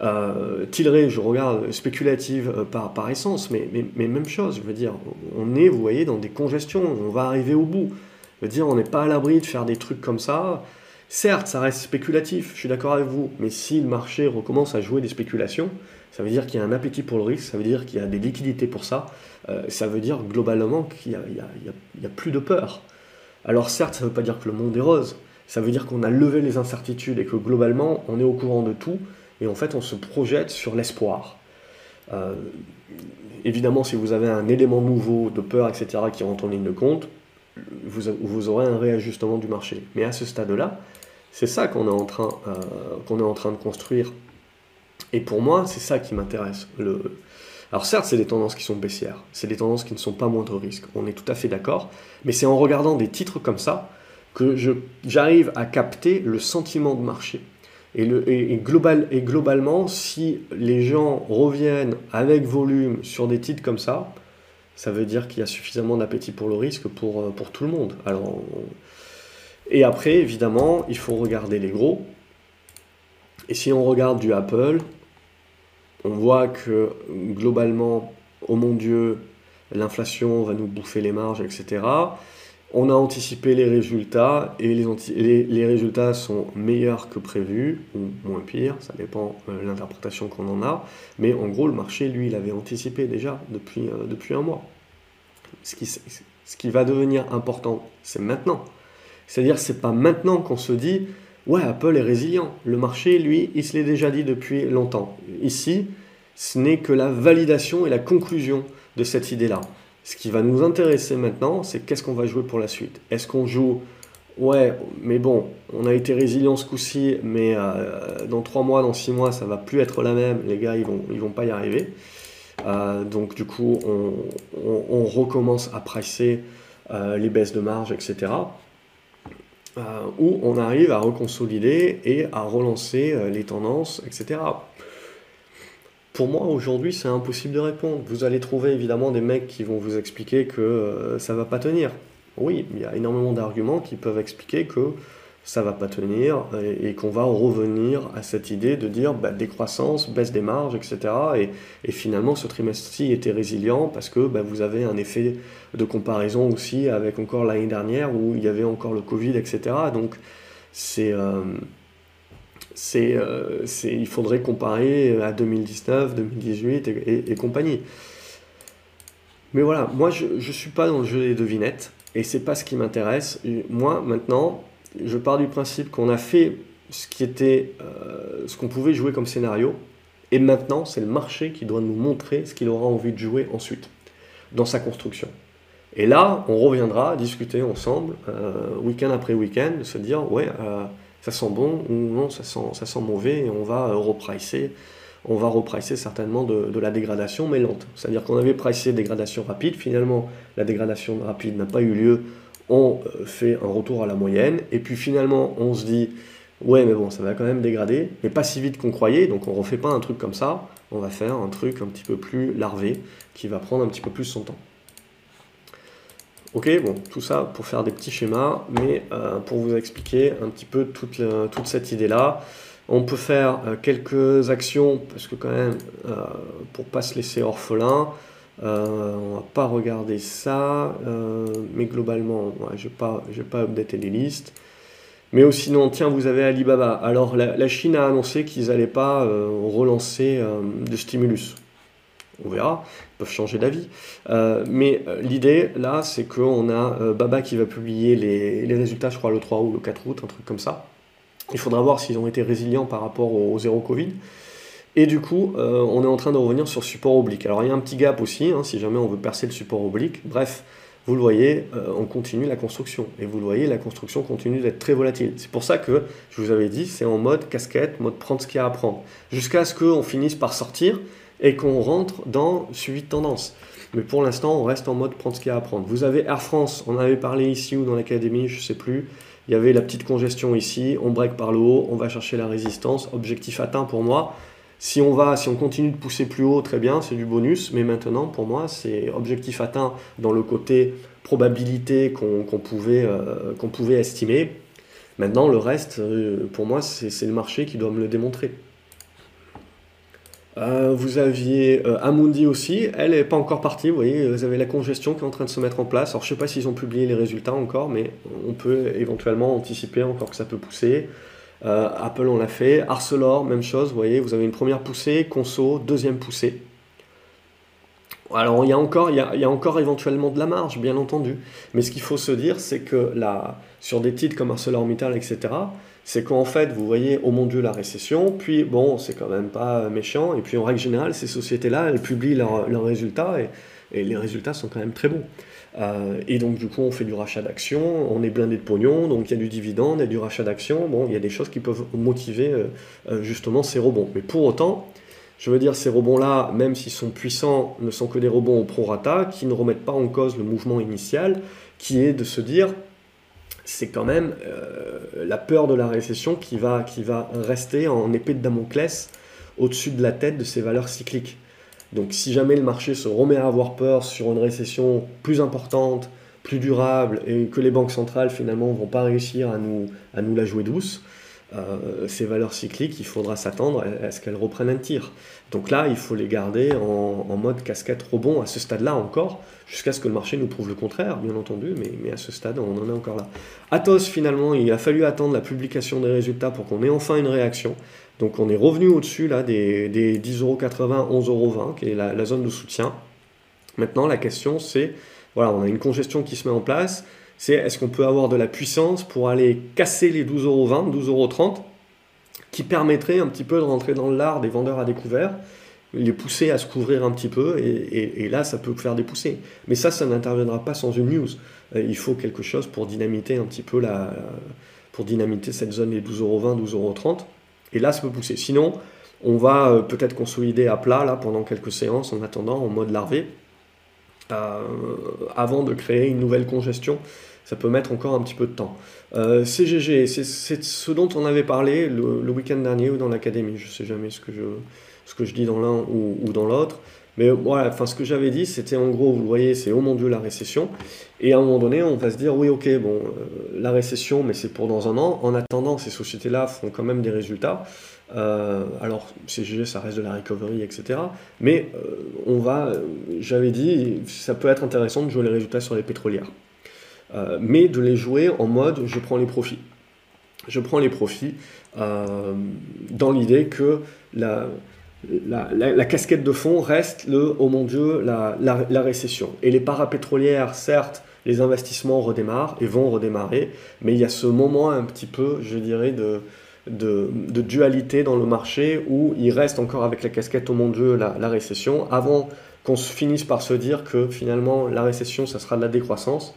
Euh, Tilray, je regarde, spéculative euh, par, par essence, mais, mais, mais, même chose, je veux dire, on est, vous voyez, dans des congestions, on va arriver au bout. Je veux dire, on n'est pas à l'abri de faire des trucs comme ça. Certes, ça reste spéculatif, je suis d'accord avec vous, mais si le marché recommence à jouer des spéculations, ça veut dire qu'il y a un appétit pour le risque, ça veut dire qu'il y a des liquidités pour ça, euh, ça veut dire globalement qu'il n'y a, plus de peur. Alors certes, ça ne veut pas dire que le monde est rose, ça veut dire qu'on a levé les incertitudes et que globalement, on est au courant de tout, et en fait, on se projette sur l'espoir. Euh, évidemment, si vous avez un élément nouveau de peur, etc., qui rentre en ligne de compte, vous, aurez un réajustement du marché. Mais à ce stade-là, c'est ça qu'on est, euh, qu'on est en train de construire et pour moi, c'est ça qui m'intéresse. Alors certes, c'est des tendances qui sont baissières, c'est des tendances qui ne sont pas moindre risque, on est tout à fait d'accord, mais c'est en regardant des titres comme ça que j'arrive à capter le sentiment de marché. Et, le, et, global, et globalement, si les gens reviennent avec volume sur des titres comme ça, ça veut dire qu'il y a suffisamment d'appétit pour le risque pour, euh, tout le monde. Alors, Et après, évidemment, il faut regarder les gros. Et si on regarde du Apple, on voit que globalement, oh mon Dieu, l'inflation va nous bouffer les marges, etc. On a anticipé les résultats et les, résultats sont meilleurs que prévu ou moins pire, ça dépend de euh, l'interprétation qu'on en a. Mais en gros, le marché, lui, il avait anticipé déjà depuis, euh, un mois. Ce qui, ce qui va devenir important, c'est maintenant. C'est-à-dire, c'est pas maintenant qu'on se dit ouais, Apple est résilient. Le marché, lui, il se l'est déjà dit depuis longtemps. Ici, ce n'est que la validation et la conclusion de cette idée-là. Ce qui va nous intéresser maintenant, c'est qu'est-ce qu'on va jouer pour la suite. Est-ce qu'on joue, ouais, mais bon, on a été résilient ce coup-ci, mais euh, dans 3 mois, dans 6 mois, ça va plus être la même, les gars, ils vont, vont pas y arriver. Euh, donc du coup, on, recommence à pricer euh, les baisses de marge, etc. Euh, où on arrive à reconsolider et à relancer euh, les tendances, etc. Pour moi, aujourd'hui, c'est impossible de répondre. Vous allez trouver évidemment des mecs qui vont vous expliquer que euh, ça va pas tenir. Oui, il y a énormément d'arguments qui peuvent expliquer que ça va pas tenir et, qu'on va revenir à cette idée de dire bah, décroissance, baisse des marges, etc. Et, finalement, ce trimestre-ci était résilient parce que bah, vous avez un effet de comparaison aussi avec encore l'année dernière où il y avait encore le Covid, etc. Donc, c'est, euh, euh, c'est, il faudrait comparer à 2019, 2018 et, compagnie. Mais voilà, moi je ne suis pas dans le jeu des devinettes et c'est pas ce qui m'intéresse. Moi maintenant, je pars du principe qu'on a fait ce qui était, euh, ce qu'on pouvait jouer comme scénario, et maintenant c'est le marché qui doit nous montrer ce qu'il aura envie de jouer ensuite dans sa construction. Et là, on reviendra discuter ensemble, euh, week-end après week-end, de se dire ouais, euh, ça sent bon ou non, ça sent, ça sent mauvais, et on va repricer, on va repricer certainement de, de la dégradation, mais lente. C'est-à-dire qu'on avait pricé dégradation rapide, finalement la dégradation rapide n'a pas eu lieu on euh, fait un retour à la moyenne, et puis finalement on se dit, ouais mais bon ça va quand même dégrader, mais pas si vite qu'on croyait, donc on refait pas un truc comme ça, on va faire un truc un petit peu plus larvé, qui va prendre un petit peu plus son temps. Ok, bon, tout ça pour faire des petits schémas, mais euh, pour vous expliquer un petit peu toute, cette idée-là, on peut faire euh, quelques actions, parce que quand même, pour pas se laisser orphelin, euh, on va pas regarder ça, euh, mais globalement, je n'ai pas, pas updaté les listes. Mais aussi, sinon, tiens, vous avez Alibaba. Alors, la, Chine a annoncé qu'ils n'allaient pas euh, relancer de stimulus. On verra, ils peuvent changer d'avis. mais l'idée, là, c'est qu'on a Baba qui va publier les, les, résultats, je crois, le 3 ou le 4 août, un truc comme ça. Il faudra voir s'ils ont été résilients par rapport au zéro Covid. Et du coup, euh, on est en train de revenir sur support oblique. Alors il y a un petit gap aussi, hein, si jamais on veut percer le support oblique. Bref, vous le voyez, euh, on continue la construction. Et vous le voyez, la construction continue d'être très volatile. C'est pour ça que, je vous avais dit, c'est en mode casquette, mode prendre ce qu'il y a à prendre. Jusqu'à ce qu'on finisse par sortir et qu'on rentre dans suivi de tendance. Mais pour l'instant, on reste en mode prendre ce qu'il y a à prendre. Vous avez Air France, on avait parlé ici ou dans l'académie, je ne sais plus. Il y avait la petite congestion ici, on break par le haut, on va chercher la résistance. Objectif atteint pour moi. Si on va, si on continue de pousser plus haut, très bien, c'est du bonus. Mais maintenant, pour moi, c'est objectif atteint dans le côté probabilité qu'on pouvait, euh, pouvait estimer. Maintenant, le reste, euh, pour moi, c'est le marché qui doit me le démontrer. Euh, vous aviez Amundi aussi, elle n'est pas encore partie, vous voyez, vous avez la congestion qui est en train de se mettre en place. Alors je ne sais pas s'ils ont publié les résultats encore, mais on peut éventuellement anticiper encore que ça peut pousser. Euh, Apple, on l'a fait. Arcelor, même chose, vous voyez, vous avez une première poussée, Conso, deuxième poussée. Alors, il y, a encore, il, y a, encore éventuellement de la marge, bien entendu. Mais ce qu'il faut se dire, c'est que là, sur des titres comme ArcelorMittal, etc., c'est qu'en fait, vous voyez, oh mon Dieu, la récession, puis bon, c'est quand même pas méchant, et puis en règle générale, ces sociétés-là, elles publient leurs résultats, et les résultats sont quand même très bons. Euh, et donc, du coup, on fait du rachat d'actions, on est blindé de pognon, donc il y a du dividende, il y a du rachat d'actions. Bon, il y a des choses qui peuvent motiver euh, euh, justement ces rebonds. Mais pour autant, je veux dire, ces rebonds-là, même s'ils sont puissants, ne sont que des rebonds au prorata qui ne remettent pas en cause le mouvement initial, qui est de se dire, c'est quand même la peur de la récession qui va, qui va rester en épée de Damoclès au-dessus de la tête de ces valeurs cycliques. Donc si jamais le marché se remet à avoir peur sur une récession plus importante, plus durable, et que les banques centrales finalement vont pas réussir à nous, à nous la jouer douce, euh, ces valeurs cycliques, il faudra s'attendre à, ce qu'elles reprennent un tir. Donc là, il faut les garder en, mode casquette rebond à ce stade-là encore, jusqu'à ce que le marché nous prouve le contraire, bien entendu, mais, à ce stade, on en est encore là. Athos, finalement, il a fallu attendre la publication des résultats pour qu'on ait enfin une réaction. Donc on est revenu au-dessus là, des, des 10,80€, 11,20€, qui est la, zone de soutien. Maintenant, la question c'est, voilà, on a une congestion qui se met en place, c'est est-ce qu'on peut avoir de la puissance pour aller casser les 12,20€, 12,30€, qui permettrait un petit peu de rentrer dans l'art des vendeurs à découvert, les pousser à se couvrir un petit peu, et, là, ça peut faire des poussées. Mais ça, ça n'interviendra pas sans une news. Euh, il faut quelque chose pour dynamiter un petit peu la, pour dynamiter cette zone des 12,20€, 12,30€. Et là, ça peut pousser. Sinon, on va euh, peut-être consolider à plat là pendant quelques séances en attendant en mode larvé euh, avant de créer une nouvelle congestion. Ça peut mettre encore un petit peu de temps. Euh, CGG, c'est ce dont on avait parlé le, week-end dernier ou dans l'académie. Je ne sais jamais ce que je, ce que je dis dans l'un ou, dans l'autre. Mais voilà, enfin, ce que j'avais dit, c'était en gros, vous le voyez, c'est oh mon Dieu la récession. Et à un moment donné, on va se dire, oui, ok, bon, euh, la récession, mais c'est pour dans un an. En attendant, ces sociétés-là font quand même des résultats. Euh, alors, CGG, ça reste de la recovery, etc. Mais on va, j'avais dit, ça peut être intéressant de jouer les résultats sur les pétrolières. Mais de les jouer en mode, je prends les profits. Je prends les profits dans l'idée que la, la, casquette de fond reste le oh mon Dieu, la, récession. Et les parapétrolières, certes, les investissements redémarrent et vont redémarrer, mais il y a ce moment un petit peu, je dirais, de, de, dualité dans le marché où il reste encore avec la casquette oh mon Dieu, la, récession, avant qu'on se finisse par se dire que finalement la récession, ça sera de la décroissance,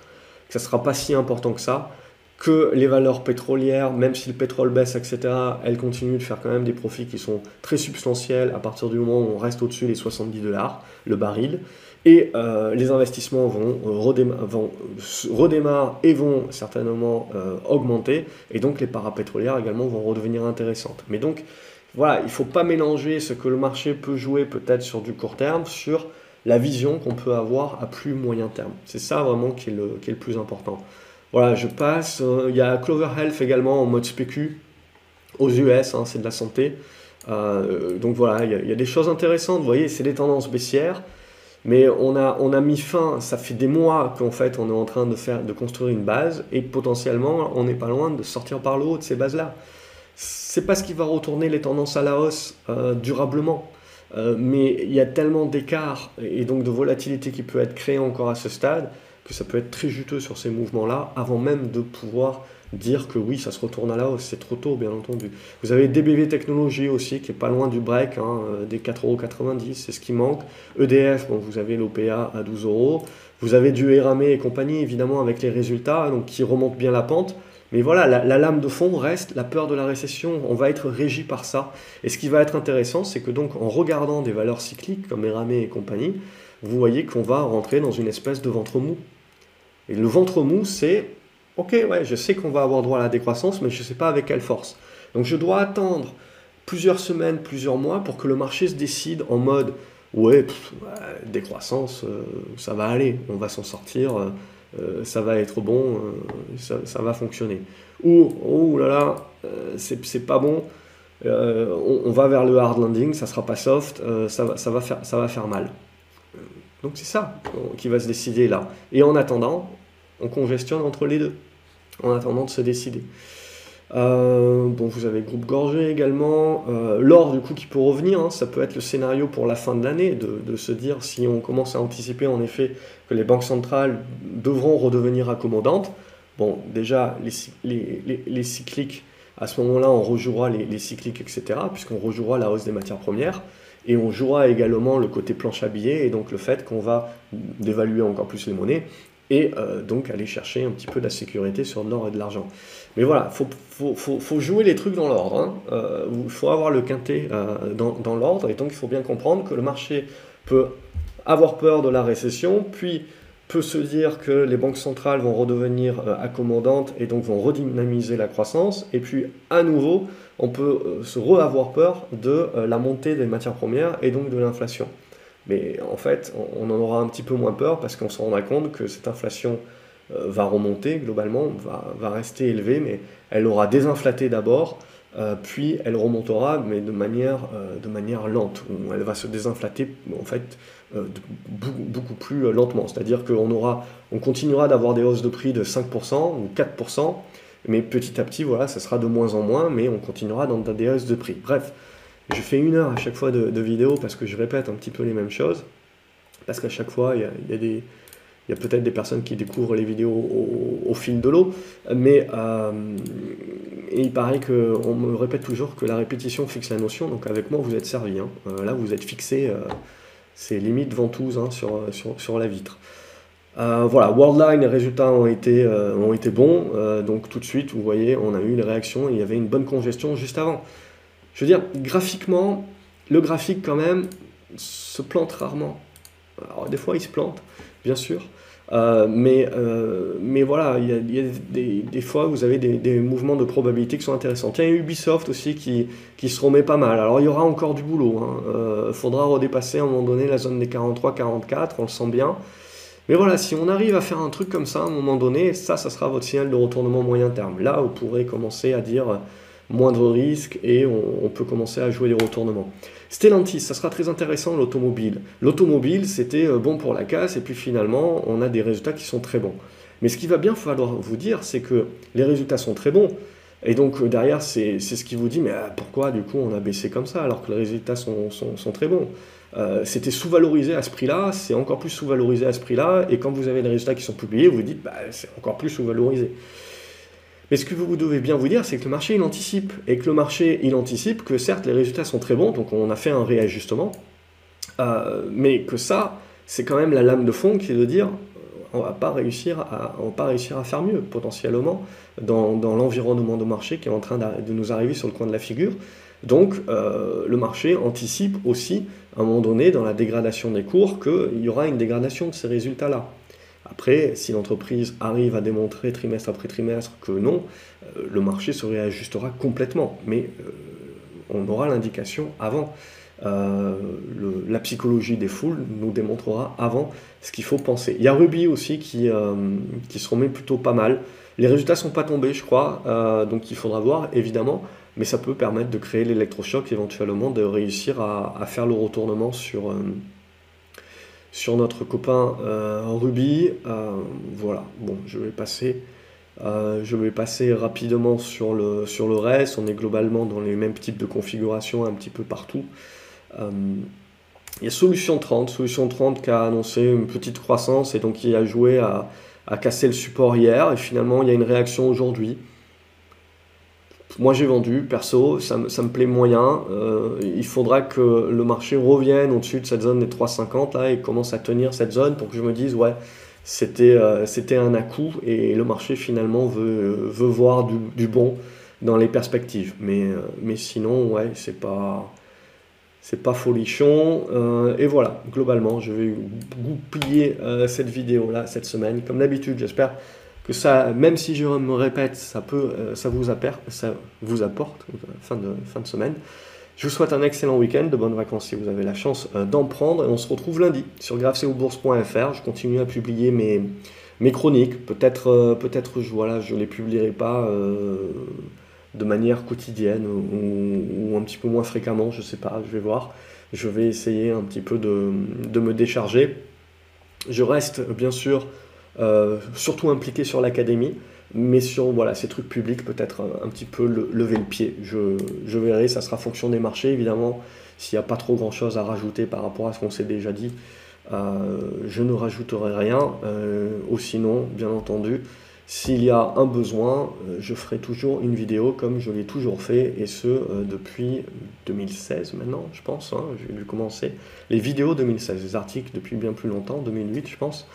que ça sera pas si important que ça, que les valeurs pétrolières, même si le pétrole baisse, etc., elles continuent de faire quand même des profits qui sont très substantiels à partir du moment où on reste au-dessus des 70 dollars le baril. Et euh, les investissements vont, euh, redémarrer et vont certainement euh, augmenter. Et donc les parapétrolières également vont redevenir intéressantes. Mais donc voilà, il ne faut pas mélanger ce que le marché peut jouer peut-être sur du court terme sur la vision qu'on peut avoir à plus moyen terme. C'est ça vraiment qui est le, plus important. Voilà, je passe. Euh, il y a Clover Health également en mode spécu aux US, hein, c'est de la santé. Euh, donc voilà, il y, a, des choses intéressantes. Vous voyez, c'est des tendances baissières. Mais on a, on a mis fin, ça fait des mois qu'en fait on est en train de, faire, de construire une base et potentiellement on n'est pas loin de sortir par le haut de ces bases-là. C'est pas ce qui va retourner les tendances à la hausse euh, durablement. Mais il y a tellement d'écart et donc de volatilité qui peut être créée encore à ce stade que ça peut être très juteux sur ces mouvements-là, avant même de pouvoir dire que oui, ça se retourne à la hausse. C'est trop tôt, bien entendu. Vous avez DBV Technologies aussi, qui est pas loin du break, hein, euh, des 4,90€, c'est ce qui manque. EDF, bon, vous avez l'OPA à 12 euros. Vous avez du Eramé et compagnie, évidemment, avec les résultats, donc qui remontent bien la pente. Mais voilà, la, la, lame de fond reste la peur de la récession. On va être régi par ça. Et ce qui va être intéressant, c'est que donc en regardant des valeurs cycliques comme Eramé et compagnie, vous voyez qu'on va rentrer dans une espèce de ventre mou. Et le ventre mou, c'est ok, ouais, je sais qu'on va avoir droit à la décroissance, mais je ne sais pas avec quelle force. Donc je dois attendre plusieurs semaines, plusieurs mois pour que le marché se décide en mode ouais, décroissance, euh, ça va aller, on va s'en sortir, euh, euh, ça va être bon, ça, va fonctionner. Ou oh là là, c'est pas bon, on, va vers le hard landing, ça sera pas soft, ça va faire mal. Donc c'est ça qui va se décider là. Et en attendant, on congestionne entre les deux, en attendant de se décider. Euh, bon, vous avez groupe Gorgé également. Euh, L'or, du coup, qui peut revenir, hein, ça peut être le scénario pour la fin de l'année, de, se dire si on commence à anticiper en effet que les banques centrales devront redevenir accommodantes. Bon, déjà, les, cycliques, à ce moment-là, on rejouera les, les cycliques, etc., puisqu'on rejouera la hausse des matières premières. Et on jouera également le côté planche à billets, et donc le fait qu'on va dévaluer encore plus les monnaies, et euh, donc aller chercher un petit peu de la sécurité sur de l'or et de l'argent. Mais voilà, il faut, faut, faut, jouer les trucs dans l'ordre. Hein. Euh, il faut avoir le quintet euh, dans, dans l'ordre, et donc il faut bien comprendre que le marché peut avoir peur de la récession, puis peut se dire que les banques centrales vont redevenir accommodantes et donc vont redynamiser la croissance, et puis à nouveau, on peut euh, se re-avoir peur de euh, la montée des matières premières et donc de l'inflation. Mais en fait, on en aura un petit peu moins peur parce qu'on se rendra compte que cette inflation euh, va remonter globalement, va, rester élevée, mais elle aura désinflaté d'abord, puis elle remontera, mais de manière, manière lente. Elle va se désinflater en fait beaucoup, plus lentement. C'est-à-dire qu'on on continuera d'avoir des hausses de prix de 5% ou 4%, mais petit à petit, voilà, ça sera de moins en moins, mais on continuera dans des hausses de prix. Bref, je fais une heure à chaque fois de, vidéo parce que je répète un petit peu les mêmes choses. Parce qu'à chaque fois, il y a des, il y a peut-être des personnes qui découvrent les vidéos au, fil de l'eau, mais euh, il paraît qu'on me répète toujours que la répétition fixe la notion, donc avec moi vous êtes servi. Hein. Euh, là vous êtes fixé, euh, c'est limite ventouse hein, sur, sur, la vitre. Euh, voilà, Worldline, les résultats ont été, ont été bons, donc tout de suite, vous voyez, on a eu les réactions, il y avait une bonne congestion juste avant. Je veux dire, graphiquement, le graphique quand même se plante rarement. Alors des fois il se plante, bien sûr, Euh, mais, euh, mais voilà, il y a, des, des, fois vous avez des, des, mouvements de probabilité qui sont intéressants. Il y a Ubisoft aussi qui, qui se remet pas mal. Alors il y aura encore du boulot. Il hein. euh, faudra redépasser à un moment donné la zone des 43-44, on le sent bien. Mais voilà, si on arrive à faire un truc comme ça à un moment donné, ça, ça sera votre signal de retournement moyen terme. Là, vous pourrez commencer à dire moindre risque et on, peut commencer à jouer les retournements. Stellantis, ça sera très intéressant l'automobile. L'automobile, c'était euh, bon pour la casse et puis finalement, on a des résultats qui sont très bons. Mais ce qui va bien falloir vous dire, c'est que les résultats sont très bons. Et donc euh, derrière, c'est ce qui vous dit, mais ah, pourquoi du coup on a baissé comme ça alors que les résultats sont, très bons? Euh, C'était sous-valorisé à ce prix-là, c'est encore plus sous-valorisé à ce prix-là, et quand vous avez les résultats qui sont publiés, vous vous dites, bah, c'est encore plus sous-valorisé. Mais ce que vous devez bien vous dire, c'est que le marché, il anticipe. Et que le marché, il anticipe que certes, les résultats sont très bons, donc on a fait un réajustement, euh, mais que ça, c'est quand même la lame de fond qui est de dire on va va pas réussir à faire mieux potentiellement dans, dans l'environnement de marché qui est en train de nous arriver sur le coin de la figure. Donc euh, le marché anticipe aussi à un moment donné dans la dégradation des cours qu'il y aura une dégradation de ces résultats-là. Après, si l'entreprise arrive à démontrer trimestre après trimestre que non, euh, le marché se réajustera complètement. Mais euh, on aura l'indication avant. Euh, la psychologie des foules nous démontrera avant ce qu'il faut penser. Il y a Ruby aussi qui, qui se remet plutôt pas mal. Les résultats ne sont pas tombés, je crois, donc il faudra voir, évidemment, mais ça peut permettre de créer l'électrochoc, éventuellement, de réussir à, à, faire le retournement sur sur notre copain euh, Ruby. Euh, voilà, bon, je vais passer. Euh, je vais passer rapidement sur le, sur le reste. On est globalement dans les mêmes types de configurations un petit peu partout. il y a Solution 30, Solution 30 qui a annoncé une petite croissance et donc qui a joué à, à casser le support hier. Et finalement, il y a une réaction aujourd'hui. Moi j'ai vendu, perso, ça, me plaît moyen. Euh, il faudra que le marché revienne au-dessus de cette zone des 3,50 là et commence à tenir cette zone pour que je me dise ouais, c'était euh, c'était un à-coup et le marché finalement veut, veut voir du, bon dans les perspectives. Mais, euh, mais sinon, ouais, c'est pas c'est pas folichon. et voilà, globalement, je vais goupiller cette vidéo là cette semaine. Comme d'habitude, j'espère même si je me répète, ça, peut, euh, ça, vous, apporte, euh, fin de, fin de semaine. Je vous souhaite un excellent week-end, de bonnes vacances si vous avez la chance euh, d'en prendre. On se retrouve lundi sur grafceobourse.fr. Je continue à publier mes, chroniques. Peut-être, peut-être je ne les publierai pas de manière quotidienne ou, un petit peu moins fréquemment, je ne sais pas, je vais voir. Je vais essayer un petit peu de me décharger. Je reste bien sûr euh, surtout impliqué sur l'académie, mais sur voilà, ces trucs publics, peut-être un, petit peu lever le pied. Je, je, verrai, ça sera fonction des marchés, évidemment. S'il n'y a pas trop grand-chose à rajouter par rapport à ce qu'on s'est déjà dit, euh, je ne rajouterai rien. Euh, ou sinon, bien entendu, s'il y a un besoin, euh, je ferai toujours une vidéo comme je l'ai toujours fait, et ce euh, depuis 2016 maintenant, je pense. Hein, j'ai dû commencer les vidéos 2016, les articles depuis bien plus longtemps, 2008 je pense,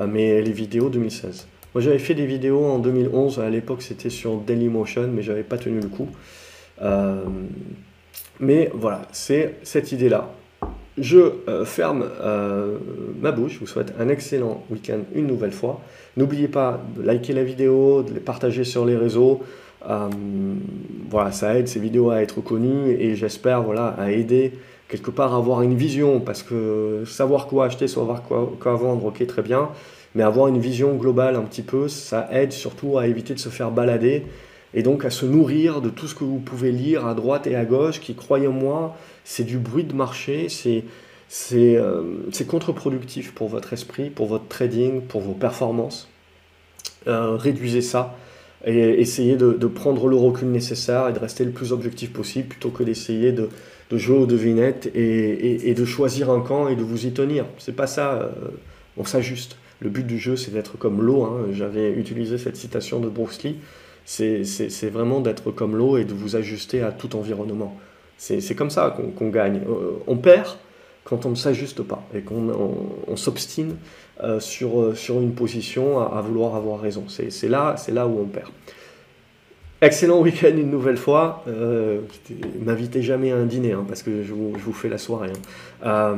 euh, mais les vidéos 2016. Moi j'avais fait des vidéos en 2011, à l'époque c'était sur Dailymotion, mais j'avais pas tenu le coup. mais voilà, c'est cette idée-là. Je ferme ma bouche. Je vous souhaite un excellent week-end une nouvelle fois. N'oubliez pas de liker la vidéo, de les partager sur les réseaux. Euh, voilà, ça aide ces vidéos à être connues et j'espère voilà, à aider quelque part à avoir une vision parce que savoir quoi acheter, savoir quoi, vendre, ok, très bien. Mais avoir une vision globale un petit peu, ça aide surtout à éviter de se faire balader et donc à se nourrir de tout ce que vous pouvez lire à droite et à gauche, qui, croyez-moi, c'est du bruit de marché, c'est euh, contre-productif pour votre esprit, pour votre trading, pour vos performances. Euh, réduisez ça et essayez de, prendre le recul nécessaire et de rester le plus objectif possible plutôt que d'essayer de, jouer aux devinettes et, de choisir un camp et de vous y tenir. C'est pas ça, euh, on s'ajuste. Le but du jeu, c'est d'être comme l'eau. Hein. J'avais utilisé cette citation de Bruce Lee c'est vraiment d'être comme l'eau et de vous ajuster à tout environnement. C'est comme ça qu'on gagne. Euh, on perd quand on ne s'ajuste pas et qu'on on, s'obstine euh, sur, euh, sur une position à, vouloir avoir raison. C'est là, là où on perd. Excellent week-end une nouvelle fois. Euh, M'invitez jamais à un dîner hein, parce que je vous, je vous, fais la soirée. Hein.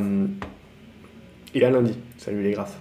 et à lundi. Salut les graphes.